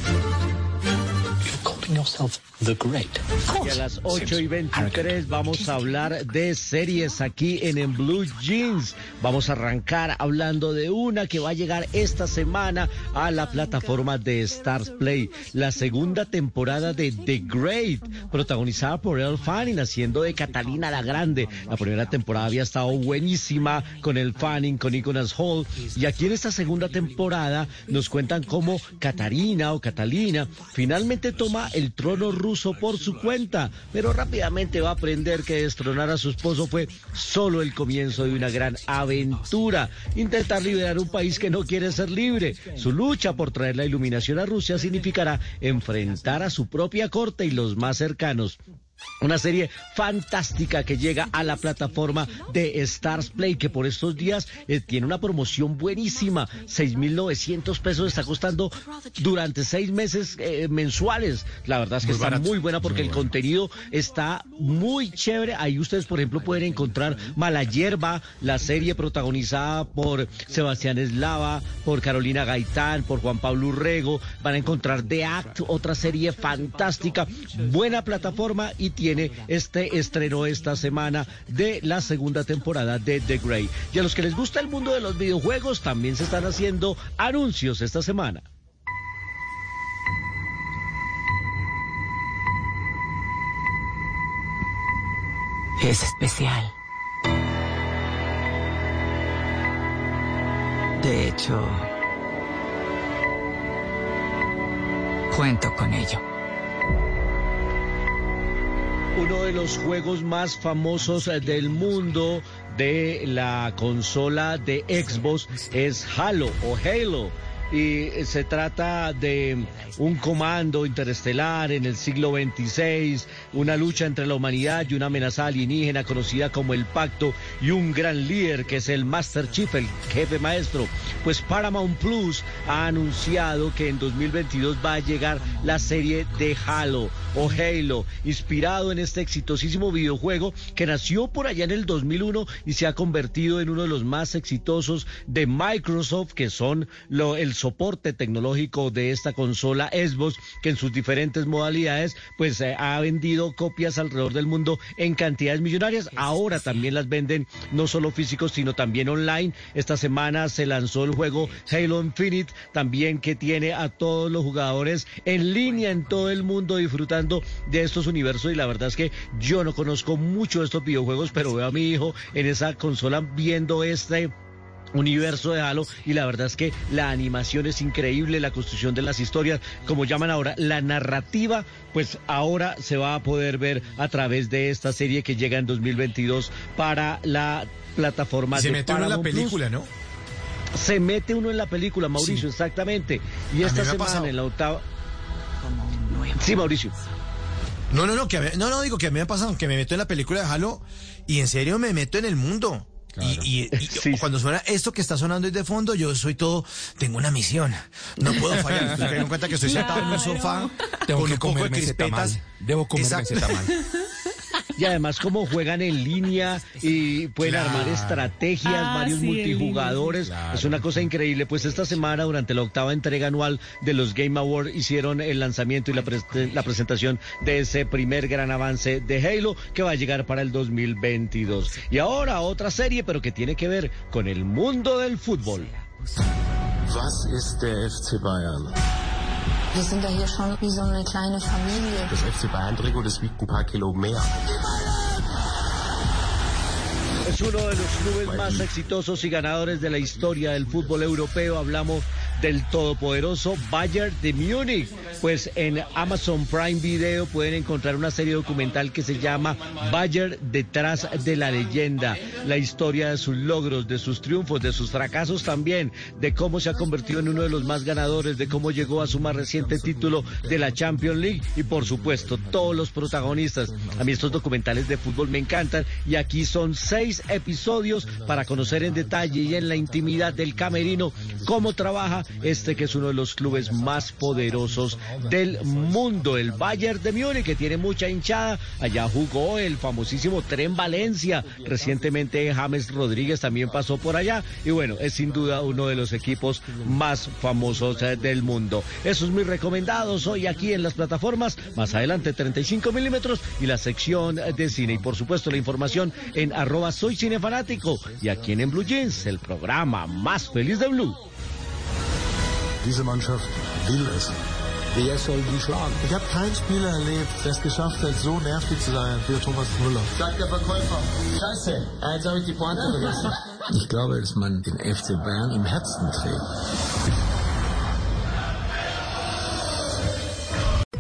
Speaker 7: Y a las 8 y 23 vamos a hablar de series aquí en, en Blue Jeans. Vamos a arrancar hablando de una que va a llegar esta semana a la plataforma de Stars Play. La segunda temporada de The Great, protagonizada por Elle Fanning, haciendo de Catalina la Grande. La primera temporada había estado buenísima con el Fanning, con Nicholas Hall. Y aquí en esta segunda temporada nos cuentan cómo Catarina o Catalina finalmente toma el trono ruso por su cuenta, pero rápidamente va a aprender que destronar a su esposo fue solo el comienzo de una gran aventura. Intentar liberar un país que no quiere ser libre. Su lucha por traer la iluminación a Rusia significará enfrentar a su propia corte y los más cercanos. Una serie fantástica que llega a la plataforma de Stars Play, que por estos días eh, tiene una promoción buenísima. 6.900 pesos está costando durante seis meses eh, mensuales. La verdad es que
Speaker 4: Muy
Speaker 7: está
Speaker 4: barato.
Speaker 7: muy buena porque
Speaker 4: Muy
Speaker 7: el
Speaker 4: bueno.
Speaker 7: contenido está muy chévere. Ahí ustedes, por ejemplo, pueden encontrar Mala Hierba, la serie protagonizada por Sebastián Eslava, por Carolina Gaitán, por Juan Pablo Urrego. Van a encontrar The Act, otra serie fantástica. Buena plataforma y tiene este estreno esta semana de la segunda temporada de The Grey. Y a los que les gusta el mundo de los videojuegos, también se están haciendo anuncios esta semana.
Speaker 34: Es especial. De hecho, cuento con ello.
Speaker 7: Uno de los juegos más famosos eh, del mundo de la consola de Xbox es Halo o Halo. Y eh, se trata de un comando interestelar en el siglo XXVI, una lucha entre la humanidad y una amenaza alienígena conocida como el Pacto y un gran líder que es el Master Chief, el jefe maestro. Pues Paramount Plus ha anunciado que en 2022 va a llegar la serie de Halo o Halo, inspirado en este exitosísimo videojuego que nació por allá en el 2001 y se ha convertido en uno de los más exitosos de Microsoft, que son lo- el el soporte tecnológico de esta consola Xbox, que en sus diferentes modalidades, pues eh, ha vendido copias alrededor del mundo en cantidades millonarias. Ahora también las venden no solo físicos, sino también online. Esta semana se lanzó el juego Halo Infinite, también que tiene a todos los jugadores en línea en todo el mundo disfrutando de estos universos. Y la verdad es que yo no conozco mucho de estos videojuegos, pero veo a mi hijo en esa consola viendo este universo de Halo y la verdad es que la animación es increíble, la construcción de las historias, como llaman ahora, la narrativa, pues ahora se va a poder ver a través de esta serie que llega en 2022 para la plataforma
Speaker 4: se
Speaker 7: de
Speaker 4: mete uno en la
Speaker 7: Plus.
Speaker 4: película, ¿no?
Speaker 7: Se mete uno en la película, Mauricio, exactamente. Y
Speaker 4: A
Speaker 7: esta semana en la octava... Sí, Mauricio.
Speaker 4: No, no, no, que a mí- no, no, digo que a mí me ha pasado que me meto en la película de Halo y en serio me meto en el mundo. Y, y- y cuando suena esto que está sonando ahí de fondo, yo soy todo, tengo una misión. No puedo fallar. Caigo en cuenta que estoy sentado en un sofá
Speaker 32: Tengo
Speaker 4: con
Speaker 32: que
Speaker 4: un poco de
Speaker 32: tamal.
Speaker 4: crispetas.
Speaker 32: Debo comerme ese tamal.
Speaker 7: Y además como juegan en línea y pueden
Speaker 4: Claro.
Speaker 7: armar estrategias,
Speaker 5: Ah,
Speaker 7: varios
Speaker 5: sí,
Speaker 7: multijugadores. Es una cosa increíble. Pues esta semana, durante la octava entrega anual de los Game Awards, hicieron el lanzamiento y la, la presentación de ese primer gran avance de Halo que va a llegar para el 2022. Y ahora otra serie, pero que tiene que ver con el mundo del fútbol.
Speaker 35: Was ist der FC Bayern?
Speaker 36: Wir sind ja hier schon wie so eine kleine Familie.
Speaker 35: Das FC Bayern Trikot, das wiegt ein paar Kilo mehr.
Speaker 7: Es uno de los clubes más exitosos y ganadores de la historia del fútbol europeo. Hablamos del todopoderoso Bayern de Múnich. Pues en Amazon Prime Video pueden encontrar una serie documental que se llama Bayern detrás de la leyenda. La historia de sus logros, de sus triunfos, de sus fracasos también, de cómo se ha convertido en uno de los más ganadores, de cómo llegó a su más reciente título de la Champions League y por supuesto todos los protagonistas. A mí estos documentales de fútbol me encantan y aquí son seis episodios para conocer en detalle y en la intimidad del camerino cómo trabaja este que es uno de los clubes más poderosos del mundo, el Bayern de Múnich, que tiene mucha hinchada. Allá jugó el famosísimo Tren Valencia. Recientemente James Rodríguez también pasó por allá. Y bueno, es sin duda uno de los equipos más famosos eh, del mundo. Esos mis recomendados hoy aquí en las plataformas. Más adelante 35 milímetros y la sección de cine. Y por supuesto la información en arroba soy cinefanático. Y aquí en Blue Jeans, el programa más feliz de Blue.
Speaker 35: Diese Mannschaft will es. Wer soll die schlagen? Ich habe keinen Spieler erlebt, der es geschafft hat, so nervig zu sein wie Thomas Müller. Sagt der Verkäufer. Scheiße, jetzt habe ich die Pointe vergessen. Ich glaube, dass man den FC Bayern im Herzen trägt.